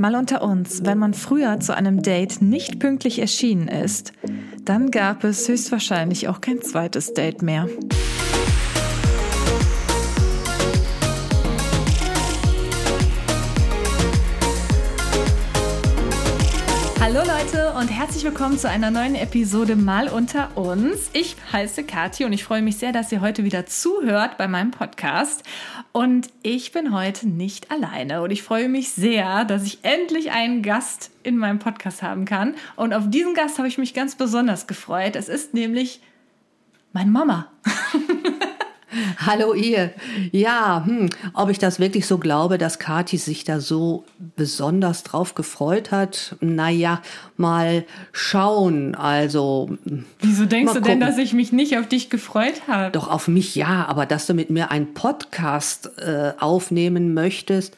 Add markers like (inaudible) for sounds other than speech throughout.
Mal unter uns, wenn man früher zu einem Date nicht pünktlich erschienen ist, dann gab es höchstwahrscheinlich auch kein zweites Date mehr. Leute und herzlich willkommen zu einer neuen Episode Mal unter uns. Ich heiße Kathi und ich freue mich sehr, dass ihr heute wieder zuhört bei meinem Podcast. Und ich bin heute nicht alleine und ich freue mich sehr, dass ich endlich einen Gast in meinem Podcast haben kann. Und auf diesen Gast habe ich mich ganz besonders gefreut. Es ist nämlich meine Mama. (laughs) (laughs) Hallo ihr. Ja, hm, ob ich das wirklich so glaube, dass Kathi sich da so besonders drauf gefreut hat, naja, mal schauen. Also. Wieso denkst du denn, dass ich mich nicht auf dich gefreut habe? Doch auf mich ja, aber dass du mit mir einen Podcast äh, aufnehmen möchtest,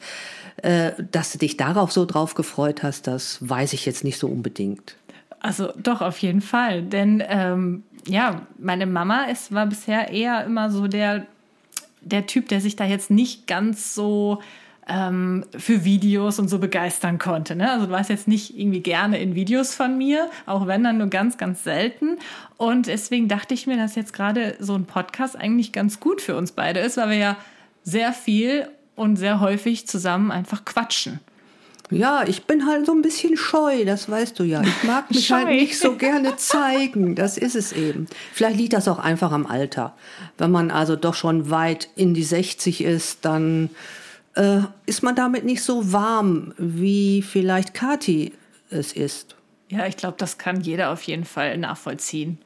äh, dass du dich darauf so drauf gefreut hast, das weiß ich jetzt nicht so unbedingt. Also doch, auf jeden Fall. Denn ähm, ja, meine Mama ist, war bisher eher immer so der, der Typ, der sich da jetzt nicht ganz so ähm, für Videos und so begeistern konnte. Ne? Also du warst jetzt nicht irgendwie gerne in Videos von mir, auch wenn dann nur ganz, ganz selten. Und deswegen dachte ich mir, dass jetzt gerade so ein Podcast eigentlich ganz gut für uns beide ist, weil wir ja sehr viel und sehr häufig zusammen einfach quatschen. Ja, ich bin halt so ein bisschen scheu, das weißt du ja. Ich mag mich halt nicht so gerne (laughs) zeigen, das ist es eben. Vielleicht liegt das auch einfach am Alter. Wenn man also doch schon weit in die 60 ist, dann äh, ist man damit nicht so warm, wie vielleicht Kati es ist. Ja, ich glaube, das kann jeder auf jeden Fall nachvollziehen.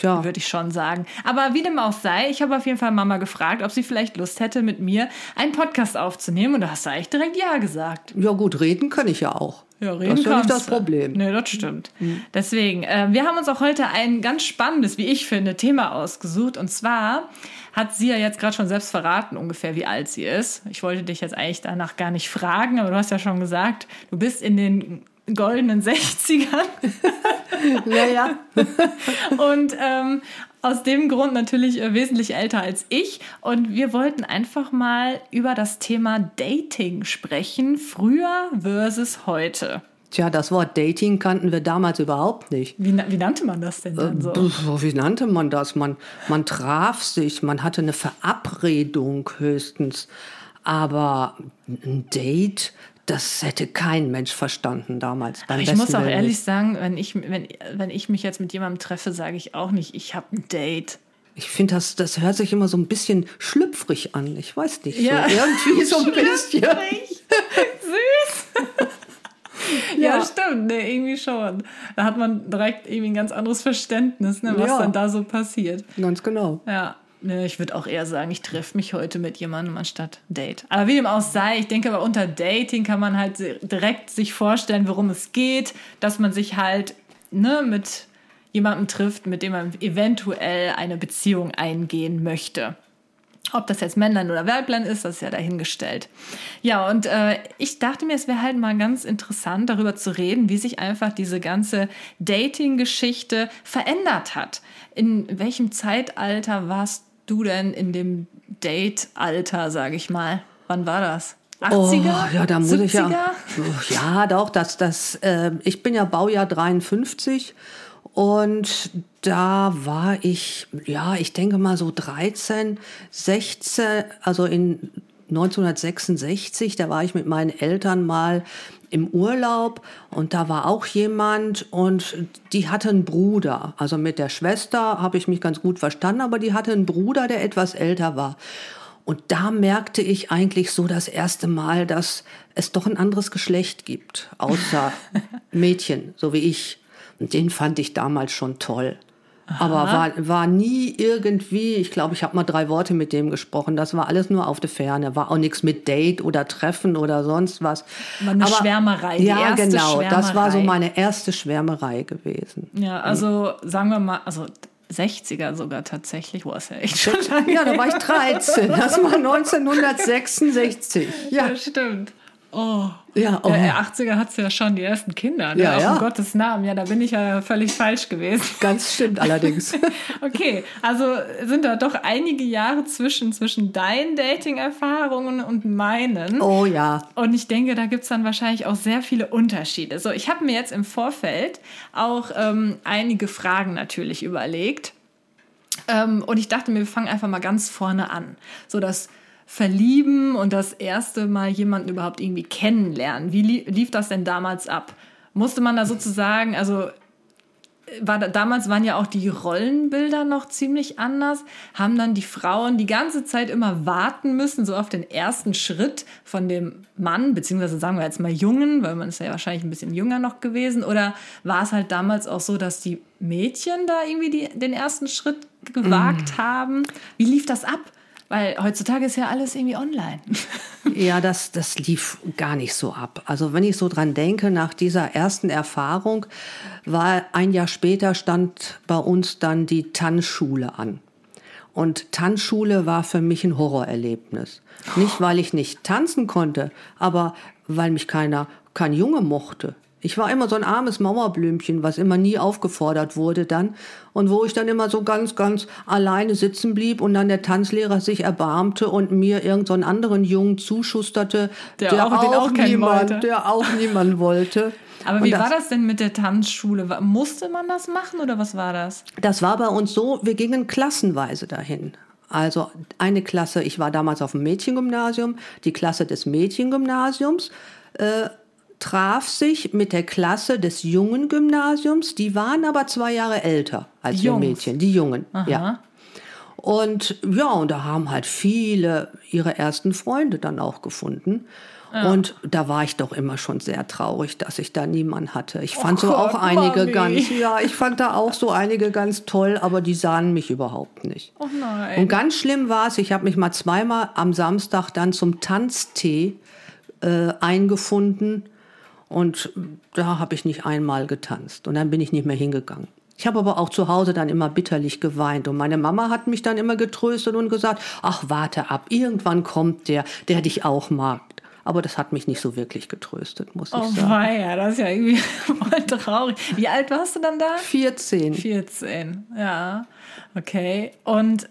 Tja. Würde ich schon sagen. Aber wie dem auch sei, ich habe auf jeden Fall Mama gefragt, ob sie vielleicht Lust hätte, mit mir einen Podcast aufzunehmen. Und da hast du eigentlich direkt Ja gesagt. Ja, gut, reden kann ich ja auch. Ja, reden das ist ja nicht das Problem. Nee, das stimmt. Mhm. Deswegen, äh, wir haben uns auch heute ein ganz spannendes, wie ich finde, Thema ausgesucht. Und zwar hat sie ja jetzt gerade schon selbst verraten, ungefähr wie alt sie ist. Ich wollte dich jetzt eigentlich danach gar nicht fragen, aber du hast ja schon gesagt, du bist in den goldenen 60ern. (laughs) ja, ja. (laughs) und ähm, aus dem Grund natürlich äh, wesentlich älter als ich. Und wir wollten einfach mal über das Thema Dating sprechen, früher versus heute. Tja, das Wort Dating kannten wir damals überhaupt nicht. Wie, wie nannte man das denn dann so? Äh, wie nannte man das? Man, man traf sich, man hatte eine Verabredung höchstens. Aber ein Date, das hätte kein Mensch verstanden damals. Ich muss auch ehrlich nicht. sagen, wenn ich, wenn, wenn ich mich jetzt mit jemandem treffe, sage ich auch nicht, ich habe ein Date. Ich finde, das, das hört sich immer so ein bisschen schlüpfrig an. Ich weiß nicht. Ja. So (laughs) irgendwie so ein bisschen. Süß. (laughs) ja, ja, stimmt. Nee, irgendwie schon. Da hat man direkt irgendwie ein ganz anderes Verständnis, ne, was ja. dann da so passiert. Ganz genau. Ja. Ne, ich würde auch eher sagen, ich treffe mich heute mit jemandem anstatt Date. Aber wie dem auch sei, ich denke aber unter Dating kann man halt direkt sich vorstellen, worum es geht, dass man sich halt ne, mit jemandem trifft, mit dem man eventuell eine Beziehung eingehen möchte. Ob das jetzt Männlein oder Weiblein ist, das ist ja dahingestellt. Ja, und äh, ich dachte mir, es wäre halt mal ganz interessant, darüber zu reden, wie sich einfach diese ganze Dating-Geschichte verändert hat. In welchem Zeitalter warst du denn in dem Date-Alter, sage ich mal? Wann war das? 80er? Oh, ja, da muss 70er? ich ja. Ja, doch, das, das, äh, ich bin ja Baujahr 53 und da war ich, ja, ich denke mal so 13, 16, also in 1966, da war ich mit meinen Eltern mal im Urlaub und da war auch jemand und die hatte einen Bruder. Also mit der Schwester habe ich mich ganz gut verstanden, aber die hatte einen Bruder, der etwas älter war. Und da merkte ich eigentlich so das erste Mal, dass es doch ein anderes Geschlecht gibt, außer (laughs) Mädchen, so wie ich. Und den fand ich damals schon toll. Aber war, war nie irgendwie, ich glaube, ich habe mal drei Worte mit dem gesprochen. Das war alles nur auf der Ferne. War auch nichts mit Date oder Treffen oder sonst was. War eine Aber, Schwärmerei. ja, genau. Schwärmerei. Das war so meine erste Schwärmerei gewesen. Ja, also sagen wir mal, also 60er sogar tatsächlich. Wo ist ja echt schon lange Ja, da war ich 13. Das war (laughs) 1966. Ja, ja stimmt. Oh. Ja, oh. Der 80er hat es ja schon, die ersten Kinder. Ne? Ja, Auch ja. in Gottes Namen. Ja, da bin ich ja völlig falsch gewesen. (laughs) Ganz stimmt allerdings. (laughs) okay, also sind da doch einige Jahre zwischen, zwischen deinen Dating-Erfahrungen und meinen. Oh ja. Und ich denke, da gibt es dann wahrscheinlich auch sehr viele Unterschiede. So, ich habe mir jetzt im Vorfeld auch ähm, einige Fragen natürlich überlegt. Ähm, und ich dachte mir, wir fangen einfach mal ganz vorne an. So, dass Verlieben und das erste Mal jemanden überhaupt irgendwie kennenlernen. Wie lief das denn damals ab? Musste man da sozusagen, also war da, damals waren ja auch die Rollenbilder noch ziemlich anders, haben dann die Frauen die ganze Zeit immer warten müssen, so auf den ersten Schritt von dem Mann, beziehungsweise sagen wir jetzt mal Jungen, weil man ist ja wahrscheinlich ein bisschen jünger noch gewesen, oder war es halt damals auch so, dass die Mädchen da irgendwie die, den ersten Schritt gewagt mm. haben? Wie lief das ab? Weil heutzutage ist ja alles irgendwie online. (laughs) ja, das, das lief gar nicht so ab. Also wenn ich so dran denke, nach dieser ersten Erfahrung war ein Jahr später stand bei uns dann die Tanzschule an. Und Tanzschule war für mich ein Horrorerlebnis. Nicht, weil ich nicht tanzen konnte, aber weil mich keiner, kein Junge mochte. Ich war immer so ein armes Mauerblümchen, was immer nie aufgefordert wurde dann. Und wo ich dann immer so ganz, ganz alleine sitzen blieb und dann der Tanzlehrer sich erbarmte und mir irgendeinen so anderen Jungen zuschusterte, der, der auch, auch, auch niemand, wollte. der auch niemand wollte. (laughs) Aber wie das, war das denn mit der Tanzschule? Musste man das machen oder was war das? Das war bei uns so, wir gingen klassenweise dahin. Also eine Klasse, ich war damals auf dem Mädchengymnasium, die Klasse des Mädchengymnasiums äh, traf sich mit der Klasse des jungen Gymnasiums. Die waren aber zwei Jahre älter als wir Mädchen, die Jungen. Aha. Ja. Und ja, und da haben halt viele ihre ersten Freunde dann auch gefunden. Ja. Und da war ich doch immer schon sehr traurig, dass ich da niemanden hatte. Ich fand oh so Gott, auch einige Mami. ganz, ja, ich fand da auch so einige ganz toll, aber die sahen mich überhaupt nicht. Oh nein. Und ganz schlimm war es, ich habe mich mal zweimal am Samstag dann zum Tanztee äh, eingefunden und da habe ich nicht einmal getanzt. Und dann bin ich nicht mehr hingegangen. Ich habe aber auch zu Hause dann immer bitterlich geweint. Und meine Mama hat mich dann immer getröstet und gesagt, ach, warte ab, irgendwann kommt der, der dich auch mag. Aber das hat mich nicht so wirklich getröstet, muss oh, ich sagen. Oh ja, das ist ja irgendwie (laughs) voll traurig. Wie alt warst du dann da? 14. 14, ja. Okay. Und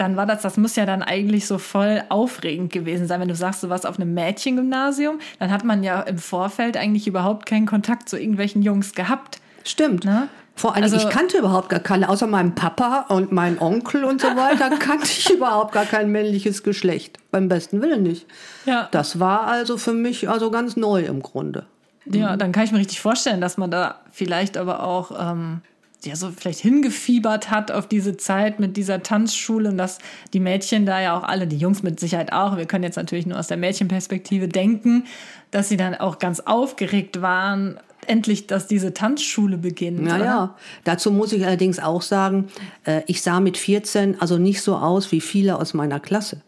dann war das, das muss ja dann eigentlich so voll aufregend gewesen sein, wenn du sagst, du warst auf einem Mädchengymnasium, dann hat man ja im Vorfeld eigentlich überhaupt keinen Kontakt zu irgendwelchen Jungs gehabt. Stimmt. Ne? Vor allem, also, ich kannte überhaupt gar keine, außer meinem Papa und meinem Onkel und so (laughs) weiter, kannte ich überhaupt gar kein männliches Geschlecht. Beim besten Willen nicht. Ja. Das war also für mich also ganz neu im Grunde. Ja, dann kann ich mir richtig vorstellen, dass man da vielleicht aber auch ähm, ja so vielleicht hingefiebert hat auf diese Zeit mit dieser Tanzschule und dass die Mädchen da ja auch alle, die Jungs mit Sicherheit auch, wir können jetzt natürlich nur aus der Mädchenperspektive denken, dass sie dann auch ganz aufgeregt waren, endlich, dass diese Tanzschule beginnt. Naja, dazu muss ich allerdings auch sagen, äh, ich sah mit 14 also nicht so aus wie viele aus meiner Klasse.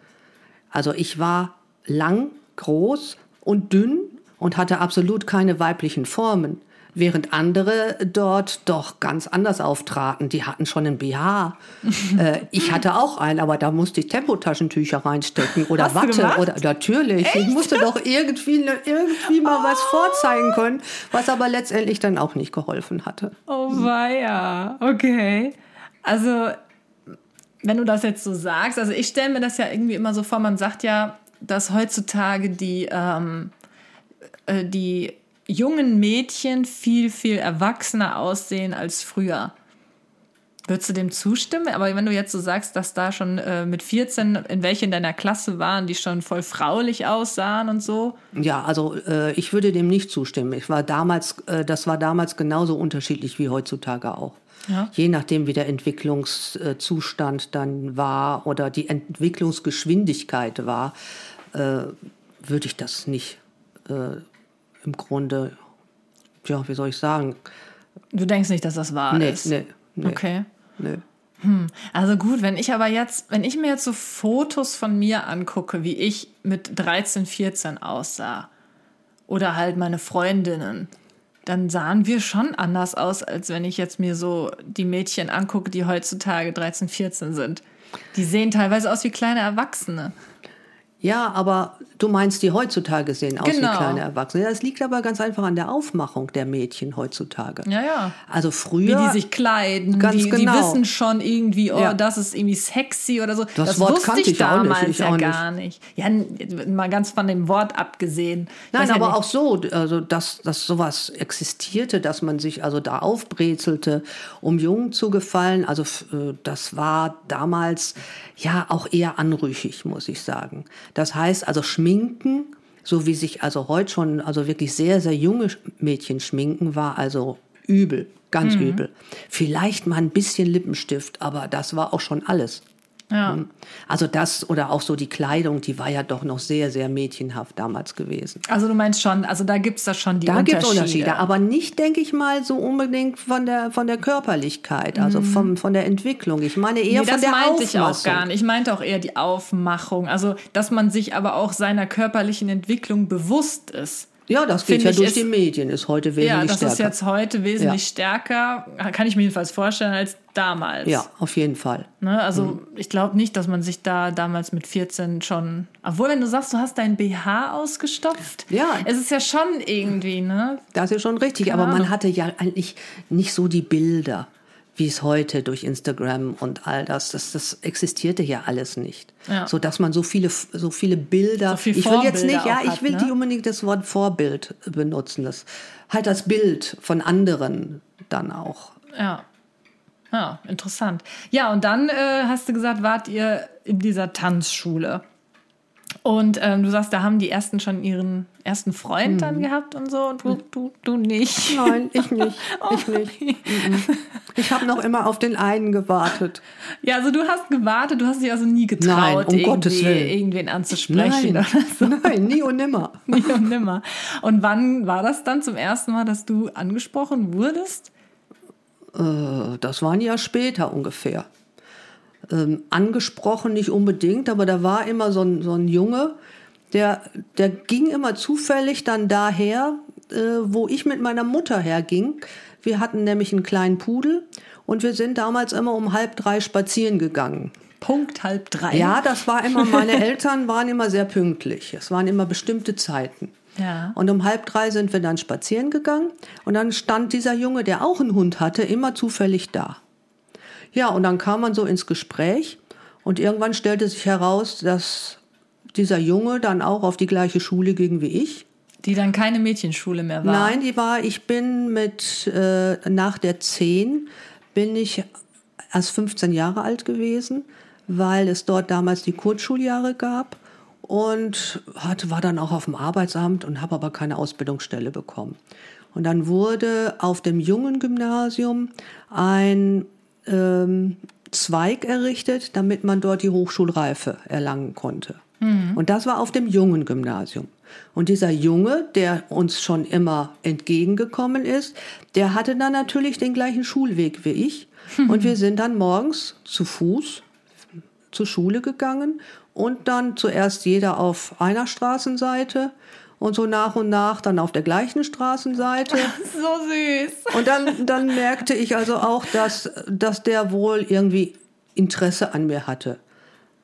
Also ich war lang, groß und dünn und hatte absolut keine weiblichen Formen während andere dort doch ganz anders auftraten. Die hatten schon einen BH. (laughs) äh, ich hatte auch einen, aber da musste ich Tempotaschentücher reinstecken oder Hast Watte oder natürlich. Echt? Ich musste doch irgendwie, irgendwie mal oh. was vorzeigen können, was aber letztendlich dann auch nicht geholfen hatte. Oh weia, okay. Also wenn du das jetzt so sagst, also ich stelle mir das ja irgendwie immer so vor, man sagt ja, dass heutzutage die, ähm, äh, die jungen Mädchen viel, viel erwachsener aussehen als früher. Würdest du dem zustimmen? Aber wenn du jetzt so sagst, dass da schon äh, mit 14, in welche in deiner Klasse waren, die schon voll fraulich aussahen und so? Ja, also äh, ich würde dem nicht zustimmen. Ich war damals, äh, das war damals genauso unterschiedlich wie heutzutage auch. Ja. Je nachdem, wie der Entwicklungszustand dann war oder die Entwicklungsgeschwindigkeit war, äh, würde ich das nicht äh, im Grunde, ja, wie soll ich sagen? Du denkst nicht, dass das wahr nee, ist? Nee, nee. Okay. Nee. Hm. Also gut, wenn ich aber jetzt, wenn ich mir jetzt so Fotos von mir angucke, wie ich mit 13, 14 aussah, oder halt meine Freundinnen, dann sahen wir schon anders aus, als wenn ich jetzt mir so die Mädchen angucke, die heutzutage 13, 14 sind. Die sehen teilweise aus wie kleine Erwachsene. Ja, aber du meinst, die heutzutage sehen aus Genau. wie kleine Erwachsene. Das liegt aber ganz einfach an der Aufmachung der Mädchen heutzutage. Ja, ja. Also Wie früher. die sich kleiden, Ganz die, die genau. wissen schon irgendwie, oh, Ja. das ist irgendwie sexy oder so. Das, Wort wusste ich ich auch nicht, damals ich ja gar nicht. Ja, mal ganz von dem Wort abgesehen. Nein, ja aber nicht. auch so, also dass, dass sowas existierte, dass man sich also da aufbrezelte, um Jungen zu gefallen. Also äh, das war damals ja auch eher anrüchig, muss ich sagen. Das heißt also Schminken, so wie sich also heute schon also wirklich sehr, sehr junge Mädchen schminken, war also übel, ganz übel. Vielleicht mal ein bisschen Lippenstift, aber das war auch schon alles. Ja. Also das oder auch so die Kleidung, die war ja doch noch sehr, sehr mädchenhaft damals gewesen. Also du meinst schon, also da gibt es da schon die Da gibt es Unterschiede. Unterschiede, aber nicht, denke ich mal, so unbedingt von der, von der Körperlichkeit, also vom, von der Entwicklung. Ich meine eher Mhm. Nee, von das der meinte ich auch gar nicht. Ich meinte auch eher die Aufmachung. Also, dass man sich aber auch seiner körperlichen Entwicklung bewusst ist. Ja, das geht ja durch ist- die Medien, ist heute wesentlich Ja, das stärker. ist jetzt heute wesentlich Ja. stärker, kann ich mir jedenfalls vorstellen, als damals. ja, auf jeden Fall. Ne, also Mhm. ich glaube nicht, dass man sich da damals mit 14 schon. Obwohl, wenn du sagst, du hast dein BH ausgestopft, Ja. es ist ja schon irgendwie, ne? Das ist schon richtig, Keine aber man hatte ja eigentlich nicht so die Bilder, wie es heute durch Instagram und all das, das, das existierte ja alles nicht. Ja. So dass man so viele, so viele Bilder, So viel ich will jetzt nicht, ja, ich hat, will ne? nicht unbedingt das Wort Vorbild benutzen, das, halt das Bild von anderen dann auch. Ja. Ja, interessant. Ja, und dann äh, hast du gesagt, wart ihr in dieser Tanzschule. Und ähm, du sagst, da haben die ersten schon ihren ersten Freund dann Mhm. gehabt und so und du, du, du nicht. Nein, ich nicht. (laughs) Oh Ich nicht. Mhm. Ich habe noch immer auf den einen gewartet. Ja, also du hast gewartet, du hast dich also nie getraut, Nein, um irgendwie, Gottes Willen. irgendwen anzusprechen Nein, so. nein, nie und nimmer. (laughs) Nie und nimmer. Und wann war das dann zum ersten Mal, dass du angesprochen wurdest? Äh, Das war ein Jahr später ungefähr. Ähm, angesprochen nicht unbedingt, aber da war immer so ein, so ein Junge, der, der ging immer zufällig dann daher, äh, wo ich mit meiner Mutter herging. Wir hatten nämlich einen kleinen Pudel und wir sind damals immer um halb drei spazieren gegangen. Punkt halb drei. Ja, das war immer, meine (laughs) Eltern waren immer sehr pünktlich. Es waren immer bestimmte Zeiten. Ja. Und um halb drei sind wir dann spazieren gegangen und dann stand dieser Junge, der auch einen Hund hatte, immer zufällig da. Ja, und dann kam man so ins Gespräch und irgendwann stellte sich heraus, dass dieser Junge dann auch auf die gleiche Schule ging wie ich. Die dann keine Mädchenschule mehr war. Nein, die war, ich bin mit, äh, nach der 10 bin ich erst 15 Jahre alt gewesen, weil es dort damals die Kurzschuljahre gab und hatte, war dann auch auf dem Arbeitsamt und habe aber keine Ausbildungsstelle bekommen. Und dann wurde auf dem jungen Gymnasium ein ähm, Zweig errichtet, damit man dort die Hochschulreife erlangen konnte. Und das war auf dem jungen Gymnasium. Und dieser Junge, der uns schon immer entgegengekommen ist, der hatte dann natürlich den gleichen Schulweg wie ich. (laughs) Und wir sind dann morgens zu Fuß zur Schule gegangen und dann zuerst jeder auf einer Straßenseite und so nach und nach dann auf der gleichen Straßenseite. (laughs) So süß. Und dann, dann merkte ich also auch, dass, dass der wohl irgendwie Interesse an mir hatte.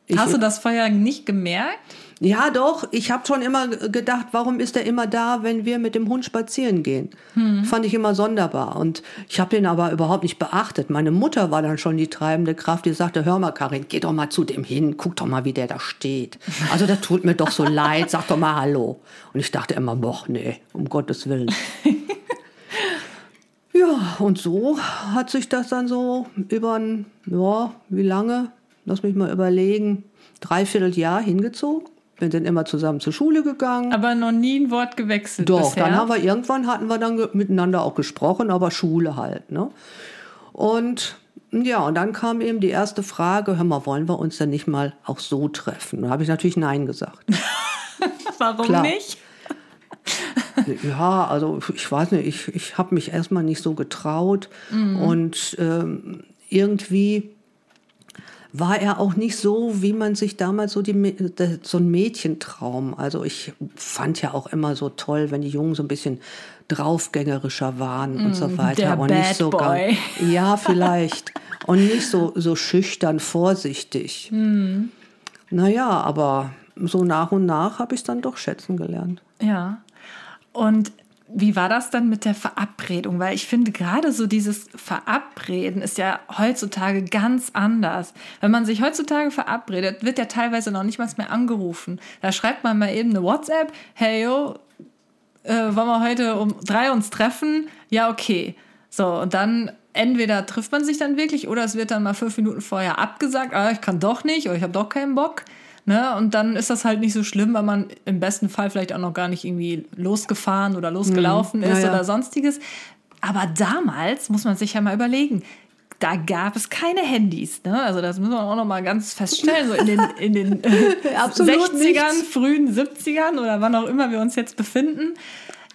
Ich, Hast du das vorher nicht gemerkt? Ja, doch. Ich habe schon immer gedacht, warum ist er immer da, wenn wir mit dem Hund spazieren gehen? Fand ich immer sonderbar. Und ich habe den aber überhaupt nicht beachtet. Meine Mutter war dann schon die treibende Kraft, die sagte, hör mal, Karin, geh doch mal zu dem hin, guck doch mal, wie der da steht. Also das tut mir doch so (laughs) leid, sag doch mal Hallo. Und ich dachte immer, boah, nee, um Gottes Willen. (laughs) Ja, und so hat sich das dann so über ein, ja, wie lange? Lass mich mal überlegen. Dreiviertel Jahr hingezogen. Wir sind immer zusammen zur Schule gegangen. Aber noch nie ein Wort gewechselt Doch, bisher. dann haben wir irgendwann hatten wir dann miteinander auch gesprochen, aber Schule halt, ne? Und ja, und dann kam eben die erste Frage, hör mal, wollen wir uns denn nicht mal auch so treffen? Da habe ich natürlich Nein gesagt. (laughs) Warum Klar. nicht? (laughs) Ja, also ich weiß nicht, ich, ich habe mich erstmal nicht so getraut und ähm, irgendwie war er auch nicht so, wie man sich damals so, die, so ein Mädchentraum. Also ich fand ja auch immer so toll, wenn die Jungen so ein bisschen draufgängerischer waren und so weiter. der und Bad nicht so gar- Boy. (laughs) Ja, vielleicht. Und nicht so, so schüchtern, vorsichtig. Naja, aber so nach und nach habe ich es dann doch schätzen gelernt. Ja. Und wie war das dann mit der Verabredung? Weil ich finde, gerade so dieses Verabreden ist ja heutzutage ganz anders. Wenn man sich heutzutage verabredet, wird ja teilweise noch nicht mal mehr angerufen. Da schreibt man mal eben eine WhatsApp, hey yo, äh, wollen wir heute um drei uns treffen? Ja, okay. So, und dann entweder trifft man sich dann wirklich oder es wird dann mal fünf Minuten vorher abgesagt, ah, ich kann doch nicht oder ich habe doch keinen Bock. Ne? Und dann ist das halt nicht so schlimm, weil man im besten Fall vielleicht auch noch gar nicht irgendwie losgefahren oder losgelaufen mhm. ist ja, oder sonstiges. Aber damals muss man sich ja mal überlegen, da gab es keine Handys. Ne? Also das müssen wir auch noch mal ganz feststellen. So in den, in den äh, 60ern, nichts. frühen 70ern oder wann auch immer wir uns jetzt befinden,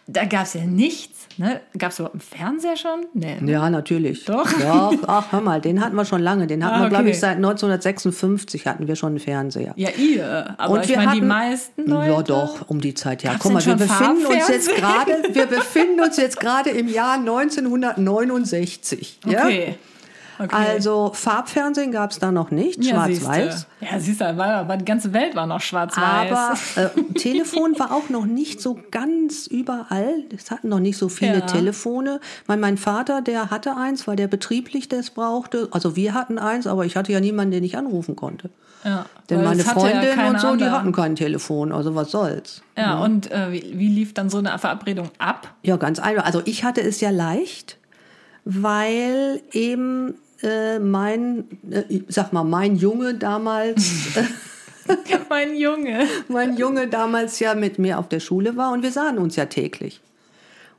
da gab es ja nichts. Ne? Gab es überhaupt einen Fernseher schon? Nee. Ja, natürlich. Doch? Doch, (laughs) ach, hör mal, den hatten wir schon lange. Den hatten ah, wir, glaube ich, seit 1956 hatten wir schon einen Fernseher. Ja, ihr. Aber Und ich meine, die meisten Leute... Ja, doch, um die Zeit. Ja, guck mal, wir befinden uns jetzt gerade, wir befinden uns jetzt gerade im Jahr 1969. Okay. Ja? Okay. Also Farbfernsehen gab es da noch nicht, ja, schwarz-weiß. Ja, siehst du, war, war, die ganze Welt war noch schwarz-weiß. Aber (laughs) äh, Telefon war auch noch nicht so ganz überall. Es hatten noch nicht so viele ja. Telefone. Mein, mein Vater, der hatte eins, weil der betrieblich das brauchte. Also wir hatten eins, aber ich hatte ja niemanden, den ich anrufen konnte. Ja, Denn meine Freundin ja und so, die hatten kein Telefon, also was soll's. Ja, ja. und äh, wie, wie lief dann so eine Verabredung ab? Ja, ganz einfach. Also ich hatte es ja leicht, weil eben äh, mein, äh, sag mal, mein Junge damals. (laughs) mein Junge. (laughs) mein Junge damals ja mit mir auf der Schule war und wir sahen uns ja täglich.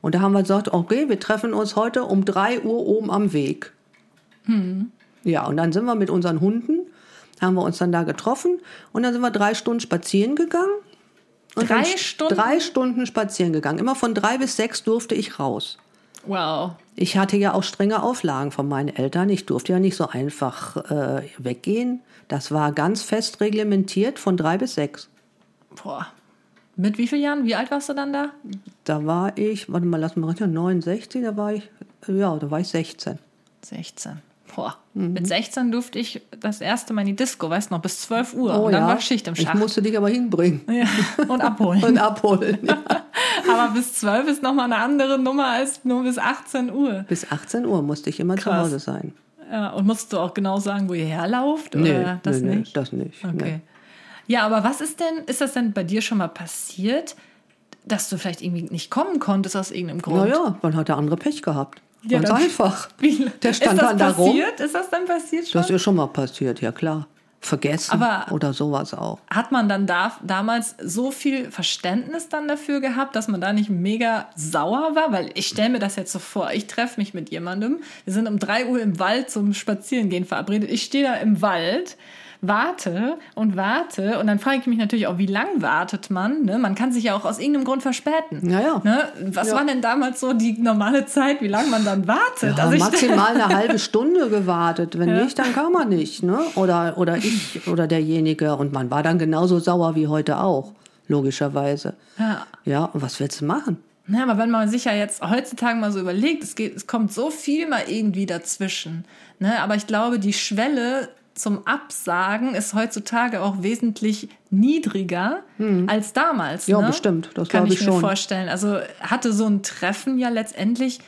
Und da haben wir gesagt, okay, wir treffen uns heute um 3 Uhr oben am Weg. Hm. Ja, und dann sind wir mit unseren Hunden, haben wir uns dann da getroffen und dann sind wir drei Stunden spazieren gegangen. Drei Stunden? Drei Stunden spazieren gegangen. Immer von drei bis sechs durfte ich raus. Wow. Ich hatte ja auch strenge Auflagen von meinen Eltern. Ich durfte ja nicht so einfach äh, weggehen. Das war ganz fest reglementiert von drei bis sechs. Boah. Mit wie vielen Jahren? Wie alt warst du dann da? Da war ich, warte mal, lass mal rechnen, 69, da war ich, ja, da war ich 16. 16. Boah, mhm. mit 16 durfte ich das erste Mal in die Disco, weißt du noch, bis 12 Uhr. Oh, und dann ja. war Schicht im Schacht. Ich musste dich aber hinbringen. Ja, und abholen. (laughs) und abholen, ja. (laughs) aber bis 12 ist nochmal eine andere Nummer als nur bis 18 Uhr. Bis 18 Uhr musste ich immer Krass. zu Hause sein. Ja, und musst du auch genau sagen, wo ihr herlauft? Nee, oder das nee, nicht? Nee, das nicht. Okay. Nee. Ja, aber was ist denn, ist das denn bei dir schon mal passiert, dass du vielleicht irgendwie nicht kommen konntest aus irgendeinem Grund? Naja, man hat der andere Pech gehabt. Ja, Ganz einfach. (laughs) Wie, der stand dann da rum. Ist das dann passiert schon? Das ist schon mal passiert, ja klar. Vergessen Aber oder sowas auch. Hat man dann da, damals so viel Verständnis dann dafür gehabt, dass man da nicht mega sauer war? Weil ich stelle mir das jetzt so vor, ich treffe mich mit jemandem, wir sind um drei Uhr im Wald zum Spazierengehen verabredet, ich stehe da im Wald warte und warte und dann frage ich mich natürlich auch, wie lang wartet man? Ne? Man kann sich ja auch aus irgendeinem Grund verspäten. Ja, ja. Ne? Was ja. war denn damals so die normale Zeit, wie lange man dann wartet? Ja, also maximal eine (laughs) halbe Stunde gewartet. Wenn ja. nicht, dann kann man nicht. Ne? Oder, oder ich oder derjenige. Und man war dann genauso sauer wie heute auch, logischerweise. Ja. Ja, und was willst du machen? Ja, aber wenn man sich ja jetzt heutzutage mal so überlegt, es, geht, es kommt so viel mal irgendwie dazwischen. Ne? Aber ich glaube, die Schwelle zum Absagen ist heutzutage auch wesentlich niedriger hm. als damals. Ja, ne? bestimmt. Das kann ich, ich mir schon. vorstellen. Also hatte so ein Treffen ja letztendlich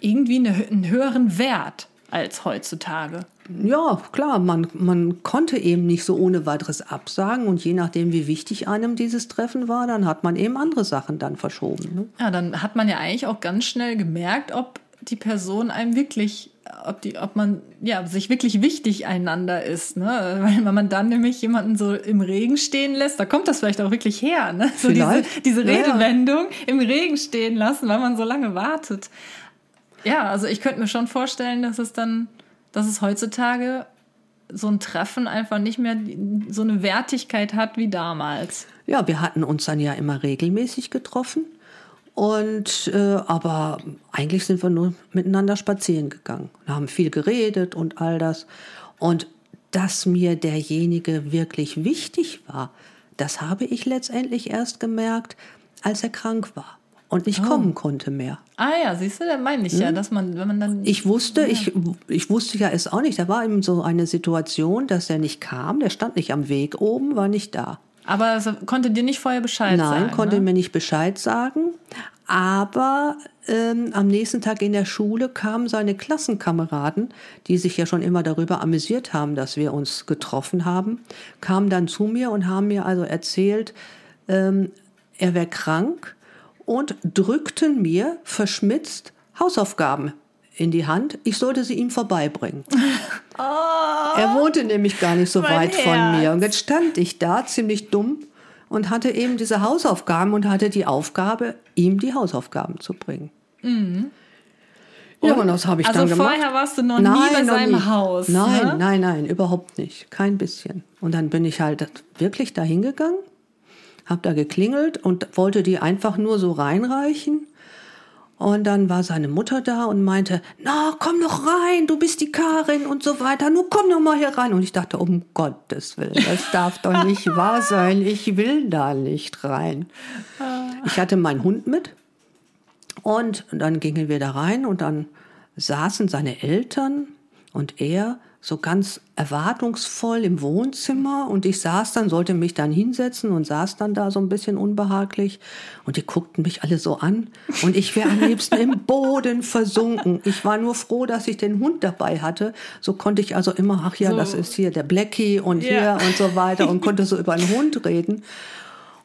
irgendwie eine, einen höheren Wert als heutzutage. Ja, klar, man, man konnte eben nicht so ohne weiteres absagen und je nachdem, wie wichtig einem dieses Treffen war, dann hat man eben andere Sachen dann verschoben. Ne? Ja, dann hat man ja eigentlich auch ganz schnell gemerkt, ob die Person einem wirklich ob, die, ob man ja, sich wirklich wichtig einander ist. Ne? Weil wenn man dann nämlich jemanden so im Regen stehen lässt, da kommt das vielleicht auch wirklich her. Ne? So diese, diese Redewendung ja. im Regen stehen lassen, weil man so lange wartet. Ja, also ich könnte mir schon vorstellen, dass es dann, dass es heutzutage so ein Treffen einfach nicht mehr so eine Wertigkeit hat wie damals. Ja, wir hatten uns dann ja immer regelmäßig getroffen. Und äh, aber eigentlich sind wir nur miteinander spazieren gegangen, wir haben viel geredet und all das. Und dass mir derjenige wirklich wichtig war, das habe ich letztendlich erst gemerkt, als er krank war und nicht oh. kommen konnte mehr. Ah ja, siehst du, da meine ich hm? ja, dass man, wenn man dann. Ich wusste, ja. ich, ich wusste ja es auch nicht. Da war eben so eine Situation, dass er nicht kam, der stand nicht am Weg oben, war nicht da. Aber es konnte dir nicht vorher Bescheid Nein, sagen? Nein, konnte ne? mir nicht Bescheid sagen. Aber ähm, am nächsten Tag in der Schule kamen seine Klassenkameraden, die sich ja schon immer darüber amüsiert haben, dass wir uns getroffen haben, kamen dann zu mir und haben mir also erzählt, ähm, er wäre krank und drückten mir verschmitzt Hausaufgaben in die Hand. Ich sollte sie ihm vorbeibringen. (laughs) Oh, er wohnte nämlich gar nicht so weit Herz. von mir. Und jetzt stand ich da ziemlich dumm und hatte eben diese Hausaufgaben und hatte die Aufgabe, ihm die Hausaufgaben zu bringen. Mhm. Ja, und das habe ich also dann gemacht. Also vorher warst du noch nein, nie bei seinem nie. Haus. Nein, ne? nein, nein, überhaupt nicht. Kein bisschen. Und dann bin ich halt wirklich da hingegangen, habe da geklingelt und wollte die einfach nur so reinreichen. Und dann war seine Mutter da und meinte, na, komm doch rein, du bist die Karin und so weiter, nur komm doch mal hier rein. Und ich dachte, um Gottes Willen, das darf doch nicht (laughs) wahr sein, ich will da nicht rein. Ich hatte meinen Hund mit und dann gingen wir da rein und dann saßen seine Eltern und er so ganz erwartungsvoll im Wohnzimmer und ich saß dann, sollte mich dann hinsetzen und saß dann da so ein bisschen unbehaglich und die guckten mich alle so an und ich wäre am liebsten im Boden versunken. Ich war nur froh, dass ich den Hund dabei hatte. So konnte ich also immer, ach ja, so. das ist hier der Blackie und ja. hier und so weiter und konnte so über den Hund reden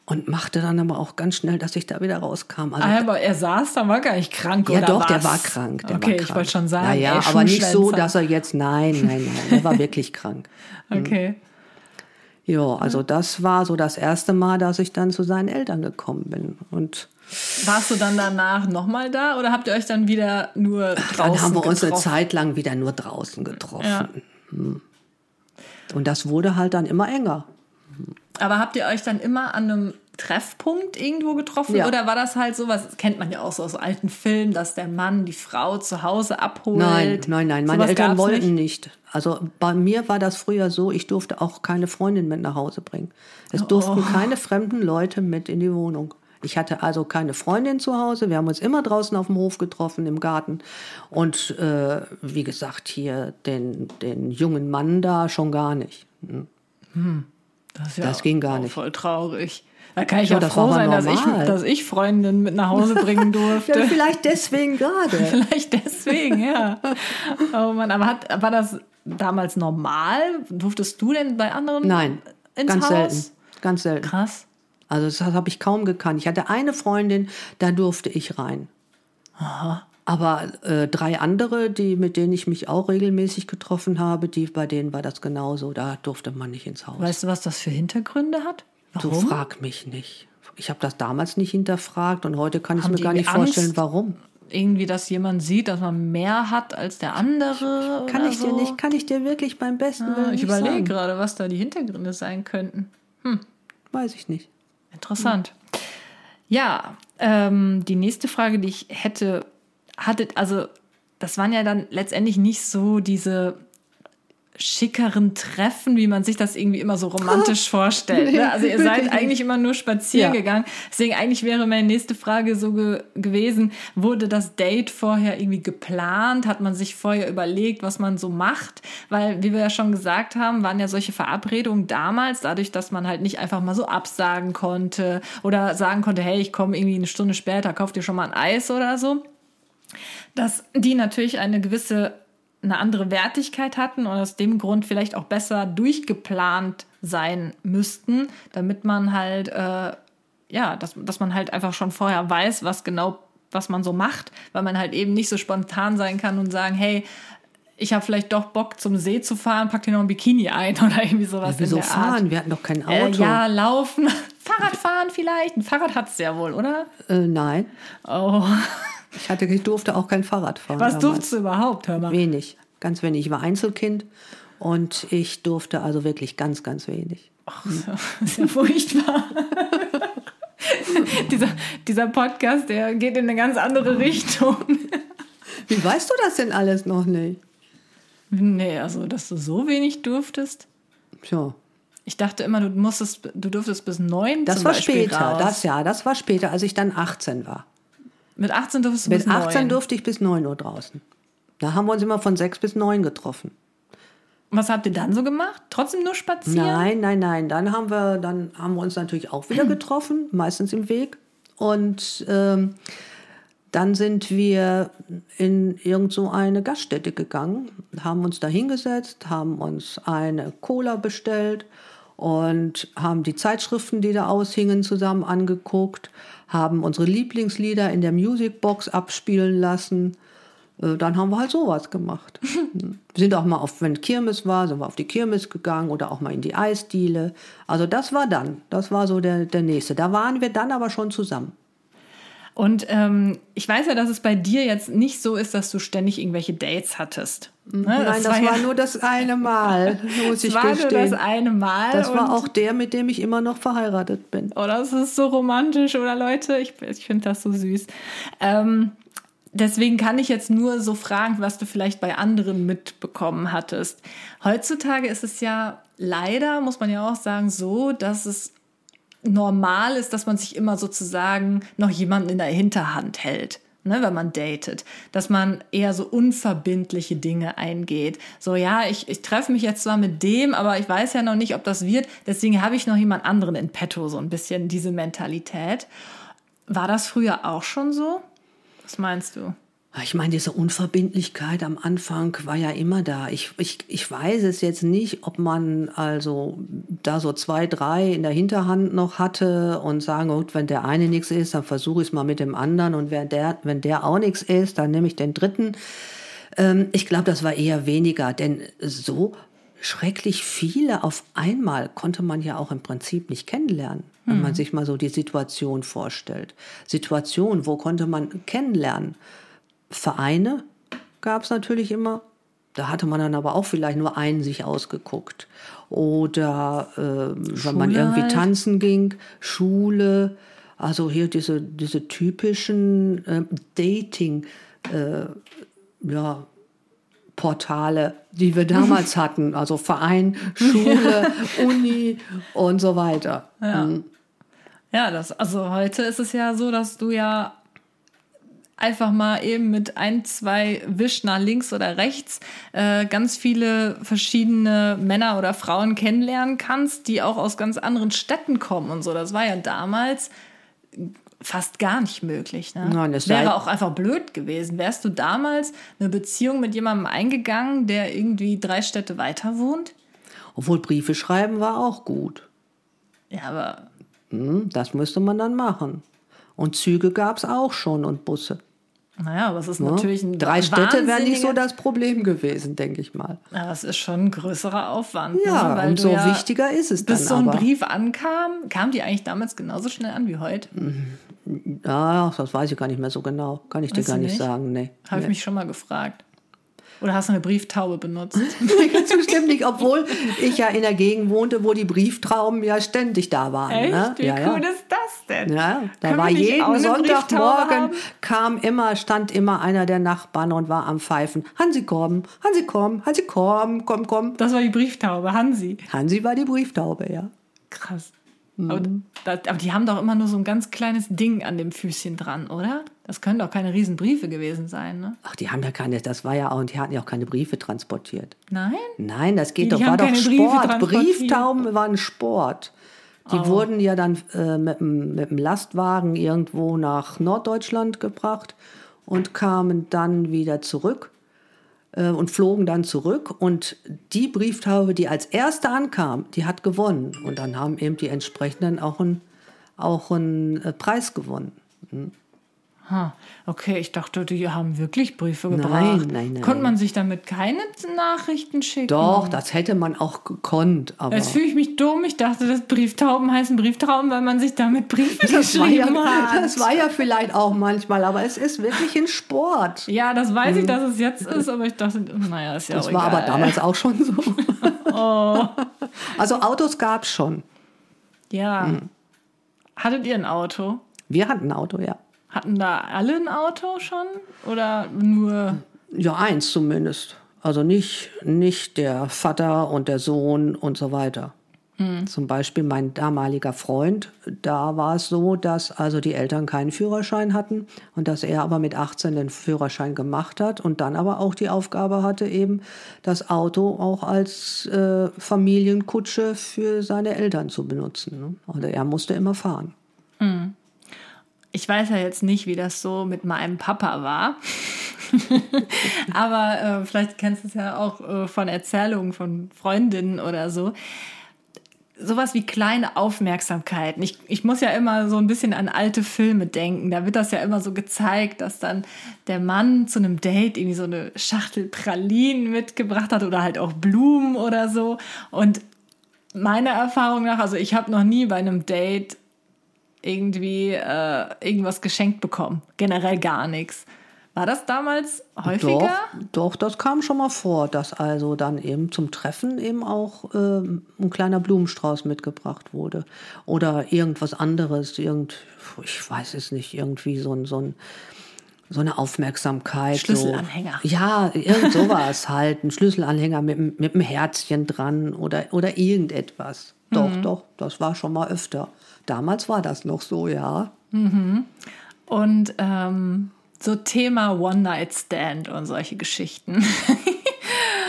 und machte dann aber auch ganz schnell, dass ich da wieder rauskam. Also, aber er saß, da war gar nicht krank, ja, oder doch, was? der war krank. Der okay, war krank. ich wollte schon sagen. Ja, ja, aber nicht so, dass er jetzt, nein, nein, nein, er war wirklich krank. (laughs) Okay. Ja, also das war so das erste Mal, dass ich dann zu seinen Eltern gekommen bin. Und warst du dann danach nochmal da oder habt ihr euch dann wieder nur draußen Dann haben wir getroffen? uns eine Zeit lang wieder nur draußen getroffen. Ja. Hm. Und das wurde halt dann immer enger. Aber habt ihr euch dann immer an einem Treffpunkt irgendwo getroffen? Ja. Oder war das halt so, was kennt man ja auch so aus alten Filmen, dass der Mann die Frau zu Hause abholt? Nein, nein, nein. Meine so Eltern wollten nicht? nicht. Also bei mir war das früher so, ich durfte auch keine Freundin mit nach Hause bringen. Es durften oh. keine fremden Leute mit in die Wohnung. Ich hatte also keine Freundin zu Hause. Wir haben uns immer draußen auf dem Hof getroffen, im Garten. Und äh, wie gesagt, hier den, den jungen Mann da schon gar nicht. Hm. Das, ja das ging gar nicht. Voll traurig. Da kann ich ja, ja froh sein, dass ich, dass ich Freundinnen mit nach Hause bringen (laughs) durfte. ja, vielleicht deswegen gerade. (laughs) vielleicht deswegen, ja. Oh Mann, aber hat, war das damals normal? Durftest du denn bei anderen Nein, ins ganz Haus? selten. Ganz selten. Krass. Also das habe ich kaum gekannt. Ich hatte eine Freundin, da durfte ich rein. Aha. Aber äh, drei andere, die, mit denen ich mich auch regelmäßig getroffen habe, die, bei denen war das genauso. Da durfte man nicht ins Haus. Weißt du, was das für Hintergründe hat? Warum? Du frag mich nicht. Ich habe das damals nicht hinterfragt und heute kann ich mir gar nicht Angst, vorstellen, warum. Irgendwie, dass jemand sieht, dass man mehr hat als der andere. Kann ich so? dir nicht, kann ich dir wirklich beim besten ah, Willen Ich überlege gerade, was da die Hintergründe sein könnten. Hm. Weiß ich nicht. Interessant. Hm. Ja, ähm, die nächste Frage, die ich hätte, hattet, also das waren ja dann letztendlich nicht so diese schickeren Treffen, wie man sich das irgendwie immer so romantisch (laughs) vorstellt. Ne? Also ihr seid eigentlich immer nur spazieren ja. gegangen. Deswegen eigentlich wäre meine nächste Frage so ge gewesen, wurde das Date vorher irgendwie geplant? Hat man sich vorher überlegt, was man so macht? Weil, wie wir ja schon gesagt haben, waren ja solche Verabredungen damals, dadurch, dass man halt nicht einfach mal so absagen konnte oder sagen konnte, hey, ich komme irgendwie eine Stunde später, kauf dir schon mal ein Eis oder so dass die natürlich eine gewisse eine andere Wertigkeit hatten und aus dem Grund vielleicht auch besser durchgeplant sein müssten, damit man halt, äh, ja, dass, dass man halt einfach schon vorher weiß, was genau, was man so macht, weil man halt eben nicht so spontan sein kann und sagen, hey, ich habe vielleicht doch Bock zum See zu fahren, pack dir noch ein Bikini ein (laughs) oder irgendwie sowas. Ja, wieso in der fahren? Art. Wir hatten doch kein Äh, Auto. ja, laufen. (laughs) Fahrradfahren vielleicht. Ein Fahrrad hat es ja wohl, oder? Äh, nein. Oh. Ich, hatte, ich durfte auch kein Fahrrad fahren. Was damals. durftest du überhaupt, hör mal? Wenig, ganz wenig. Ich war Einzelkind und ich durfte also wirklich ganz, ganz wenig. Ach, das ist ja furchtbar. (laughs) dieser, dieser Podcast, der geht in eine ganz andere Richtung. Wie weißt du das denn alles noch nicht? Nee, also, dass du so wenig durftest. Tja. Ich dachte immer, du musstest, du durftest bis neun. Das war Beispiel später, raus. das ja, das war später, als ich dann 18 war. Mit 18 durftest du bis 18 neun. durfte ich bis 9 Uhr draußen. Da haben wir uns immer von 6 bis 9 getroffen. Was habt ihr dann so gemacht? Trotzdem nur spazieren? Nein, nein, nein. Dann haben wir, dann haben wir uns natürlich auch wieder (clears throat) getroffen, meistens im Weg. Und ähm, dann sind wir in irgend so eine Gaststätte gegangen, haben uns da hingesetzt, haben uns eine Cola bestellt und haben die Zeitschriften, die da aushingen, zusammen angeguckt, haben unsere Lieblingslieder in der Musicbox abspielen lassen äh, dann haben wir halt sowas gemacht. (laughs) wir sind auch mal auf, wenn Kirmes war, sind wir auf die Kirmes gegangen oder auch mal in die Eisdiele. Also das war dann, das war so der, der nächste. Da waren wir dann aber schon zusammen. Und ähm, ich weiß ja, dass es bei dir jetzt nicht so ist, dass du ständig irgendwelche Dates hattest. Ne? Nein, das, das war, ja, nur das eine Mal, (laughs) muss ich war gestehen. Nur das eine Mal. Das war auch der, mit dem ich immer noch verheiratet bin. Oh, das ist so romantisch, oder Leute? Ich, ich finde das so süß. Ähm, deswegen kann ich jetzt nur so fragen, was du vielleicht bei anderen mitbekommen hattest. Heutzutage ist es ja leider, muss man ja auch sagen, so, dass es normal ist, dass man sich immer sozusagen noch jemanden in der Hinterhand hält. Ne, wenn man datet, dass man eher so unverbindliche Dinge eingeht. So, ja, ich, ich treffe mich jetzt zwar mit dem, aber ich weiß ja noch nicht, ob das wird. Deswegen habe ich noch jemand anderen in petto, so ein bisschen diese Mentalität. War das früher auch schon so? Was meinst du? Ich meine, diese Unverbindlichkeit am Anfang war ja immer da. Ich, ich, ich weiß es jetzt nicht, ob man also da so zwei, drei in der Hinterhand noch hatte und sagen, gut, wenn der eine nichts ist, dann versuche ich es mal mit dem anderen und wenn der, wenn der auch nichts ist, dann nehme ich den dritten. Ähm, ich glaube, das war eher weniger, denn so schrecklich viele auf einmal konnte man ja auch im Prinzip nicht kennenlernen, wenn man sich mal so die Situation vorstellt. Situation, wo konnte man kennenlernen? Vereine gab es natürlich immer. Da hatte man dann aber auch vielleicht nur einen sich ausgeguckt. Oder äh, wenn man irgendwie halt. tanzen ging, Schule, also hier diese, diese typischen äh, Dating, äh, ja, Portale, die wir damals (laughs) hatten, also Verein, Schule, Uni und so weiter. Ja. Mhm. ja, das, also heute ist es ja so, dass du ja einfach mal eben mit ein, zwei Wisch nach links oder rechts äh, ganz viele verschiedene Männer oder Frauen kennenlernen kannst, die auch aus ganz anderen Städten kommen und so. Das war ja damals fast gar nicht möglich. Ne? Nein, das wäre auch einfach blöd gewesen. Wärst du damals eine Beziehung mit jemandem eingegangen, der irgendwie drei Städte weiter wohnt? Obwohl Briefe schreiben war auch gut. Ja, aber. Hm, das müsste man dann machen. Und Züge gab es auch schon und Busse. Naja, aber es ist ja. Ne? natürlich ein Drei Städte wären nicht so das Problem gewesen, denke ich mal. Ja, es ist schon ein größerer Aufwand. Ja, ne? und so ja wichtiger ist es dann Bis so ein aber. Brief ankam, kam die eigentlich damals genauso schnell an wie heute? Ja, das weiß ich gar nicht mehr so genau. Kann ich weißt dir gar nicht, nicht sagen. Nee. Habe nee. ich mich schon mal gefragt. Oder hast du eine Brieftaube benutzt? (laughs) Ganz bestimmt nicht, obwohl ich ja in der Gegend wohnte, wo die Brieftauben ja ständig da waren. Echt? Ne? Wie ja, cool ja. ist das denn? Ja, da Können war jeden Sonntagmorgen kam immer, stand immer einer der Nachbarn und war am Pfeifen. Hansi, komm, Hansi, komm, Hansi, komm, komm, komm. Das war die Brieftaube, Hansi. Hansi war die Brieftaube, ja. Krass. Mhm. Aber, aber, die haben doch immer nur so ein ganz kleines Ding an dem Füßchen dran, oder? Das können doch keine Riesenbriefe gewesen sein, ne? Ach, die haben ja keine, das war ja auch, und die hatten ja auch keine Briefe transportiert. Nein? Nein, das geht die, doch, die war doch Sport. Brieftauben waren Sport. Die oh. wurden ja dann äh, mit, mit dem Lastwagen irgendwo nach Norddeutschland gebracht und kamen dann wieder zurück äh, und flogen dann zurück. Und die Brieftaube, die als erste ankam, die hat gewonnen. Und dann haben eben die entsprechenden auch einen, auch einen äh, Preis gewonnen. Mhm. Okay, ich dachte, die haben wirklich Briefe gebracht. Nein, nein, nein. Konnte man sich damit keine Nachrichten schicken? Doch, das hätte man auch gekonnt. Aber Jetzt fühle ich mich dumm. Ich dachte, dass Brieftauben heißen Brieftauben, weil man sich damit Briefe das geschrieben ja, hat. Das war ja vielleicht auch manchmal, aber es ist wirklich ein Sport. Ja, das weiß ich, mhm. dass es jetzt ist, aber ich dachte, naja, ist ja Das auch war egal. aber damals auch schon so. (laughs) oh. Also Autos gab es schon. Ja. Mhm. Hattet ihr ein Auto? Wir hatten ein Auto, ja. Hatten da alle ein Auto schon oder nur? Ja, eins zumindest. Also nicht, nicht der Vater und der Sohn und so weiter. Hm. Zum Beispiel mein damaliger Freund, da war es so, dass also die Eltern keinen Führerschein hatten und dass er aber mit 18 den Führerschein gemacht hat und dann aber auch die Aufgabe hatte, eben das Auto auch als äh, Familienkutsche für seine Eltern zu benutzen. Ne? Also er musste immer fahren. Hm. Ich weiß ja jetzt nicht, wie das so mit meinem Papa war. (laughs) aber äh, vielleicht kennst du es ja auch äh, von Erzählungen von Freundinnen oder so sowas wie kleine Aufmerksamkeiten. Ich, ich muss ja immer so ein bisschen an alte Filme denken. Da wird das ja immer so gezeigt, dass dann der Mann zu einem Date irgendwie so eine Schachtel Pralinen mitgebracht hat oder halt auch Blumen oder so. Und meiner Erfahrung nach, also ich habe noch nie bei einem Date irgendwie äh, irgendwas geschenkt bekommen. Generell gar nichts. War das damals häufiger? Doch, doch, das kam schon mal vor, dass also dann eben zum Treffen eben auch äh, ein kleiner Blumenstrauß mitgebracht wurde. Oder irgendwas anderes, irgend, ich weiß es nicht, irgendwie so ein, so ein so eine Aufmerksamkeit. Schlüsselanhänger. So. Ja, irgend sowas (laughs) halt. Ein Schlüsselanhänger mit, mit einem Herzchen dran oder, oder irgendetwas. Doch, mhm. doch, das war schon mal öfter. Damals war das noch so, ja. Mhm. Und ähm, so Thema One-Night-Stand und solche Geschichten. (laughs)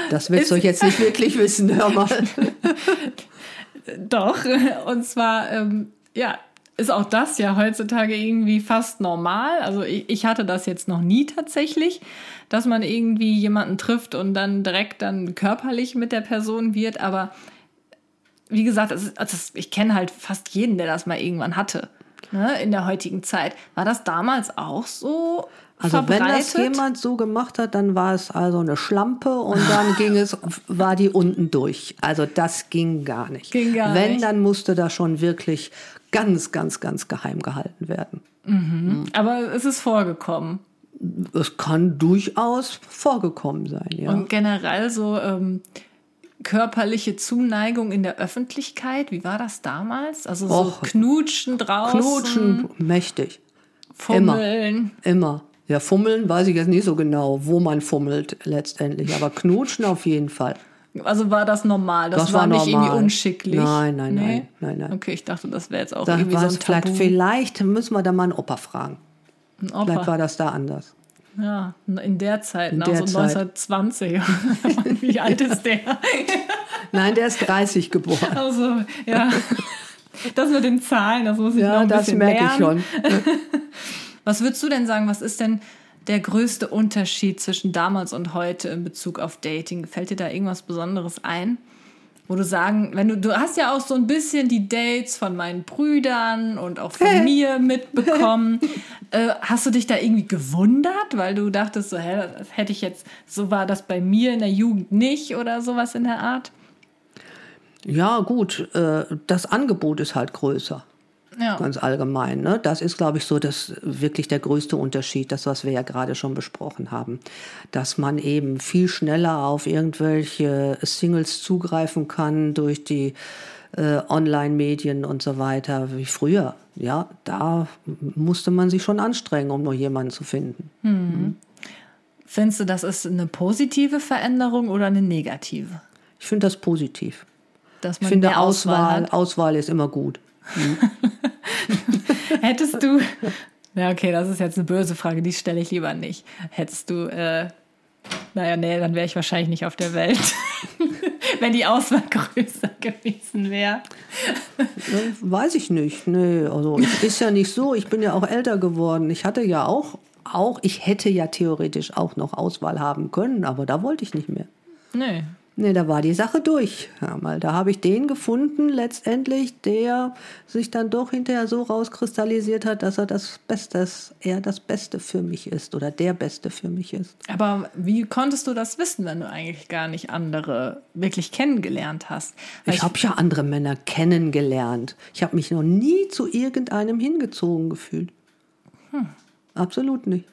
Das willst du jetzt nicht wirklich wissen, hör mal. (laughs) Doch, und zwar, ähm, ja, ist auch das ja heutzutage irgendwie fast normal. Also ich, ich, hatte das jetzt noch nie tatsächlich, dass man irgendwie jemanden trifft und dann direkt dann körperlich mit der Person wird. Aber wie gesagt, es ist, also ich kenne halt fast jeden, der das mal irgendwann hatte ne, in der heutigen Zeit. War das damals auch so? Also verbreitet? wenn das jemand so gemacht hat, dann war es also eine Schlampe und dann (laughs) ging es, war die unten durch. Also das ging gar nicht. Ging gar wenn, nicht. dann musste das schon wirklich ganz, ganz, ganz geheim gehalten werden. Mhm. Mhm. Aber es ist vorgekommen. Es kann durchaus vorgekommen sein, ja. Und generell so ähm, körperliche Zuneigung in der Öffentlichkeit, wie war das damals? Also so Och, knutschen draußen. Knutschen, mächtig. Fummeln. Immer. Immer. Ja, fummeln weiß ich jetzt nicht so genau, wo man fummelt letztendlich, aber knutschen auf jeden Fall. Also war das normal? Das, das war, war nicht normal. irgendwie unschicklich? Nein, nein, nee? nein, nein, nein. Okay, ich dachte, das wäre jetzt auch das irgendwie so ein Tabu. Vielleicht, vielleicht müssen wir da mal einen Opa fragen. Ein Opa. Vielleicht war das da anders. Ja, in der Zeit, in der so Zeit. 1920. (laughs) Wie alt ist der? Nein, der ist 30 geboren. Also, ja. Das mit den Zahlen, das muss ich ja, noch ein bisschen lernen. Das merke ich schon. (laughs) Was würdest du denn sagen, was ist denn der größte Unterschied zwischen damals und heute in Bezug auf Dating? Fällt dir da irgendwas Besonderes ein? Wo du sagen, wenn du, du hast ja auch so ein bisschen die Dates von meinen Brüdern und auch von (laughs) mir mitbekommen. Äh, hast du dich da irgendwie gewundert, weil du dachtest, so, hä, das hätte ich jetzt, so war das bei mir in der Jugend nicht oder sowas in der Art? Ja, gut, äh, das Angebot ist halt größer. Ja. Ganz allgemein. Ne? Das ist, glaube ich, so das wirklich der größte Unterschied, das, was wir ja gerade schon besprochen haben. Dass man eben viel schneller auf irgendwelche Singles zugreifen kann durch die äh, Online-Medien und so weiter wie früher. Ja, da musste man sich schon anstrengen, um noch jemanden zu finden. Mhm. Mhm. Findest du, das ist eine positive Veränderung oder eine negative? Ich finde das positiv. Dass man ich finde, Auswahl, Auswahl, Auswahl ist immer gut. (laughs) Hättest du, ja okay, das ist jetzt eine böse Frage, die stelle ich lieber nicht. Hättest du, äh, naja, nee, dann wäre ich wahrscheinlich nicht auf der Welt, (laughs) wenn die Auswahl größer gewesen wäre. Weiß ich nicht, nee, also ist ja nicht so, ich bin ja auch älter geworden. Ich hatte ja auch, auch, ich hätte ja theoretisch auch noch Auswahl haben können, aber da wollte ich nicht mehr. Nee, Nee, da war die Sache durch. Ja, mal, da habe ich den gefunden, letztendlich, der sich dann doch hinterher so rauskristallisiert hat, dass er das Beste, er das Beste für mich ist oder der Beste für mich ist. Aber wie konntest du das wissen, wenn du eigentlich gar nicht andere wirklich kennengelernt hast? Weil ich habe ja andere Männer kennengelernt. Ich habe mich noch nie zu irgendeinem hingezogen gefühlt. Hm. Absolut nicht.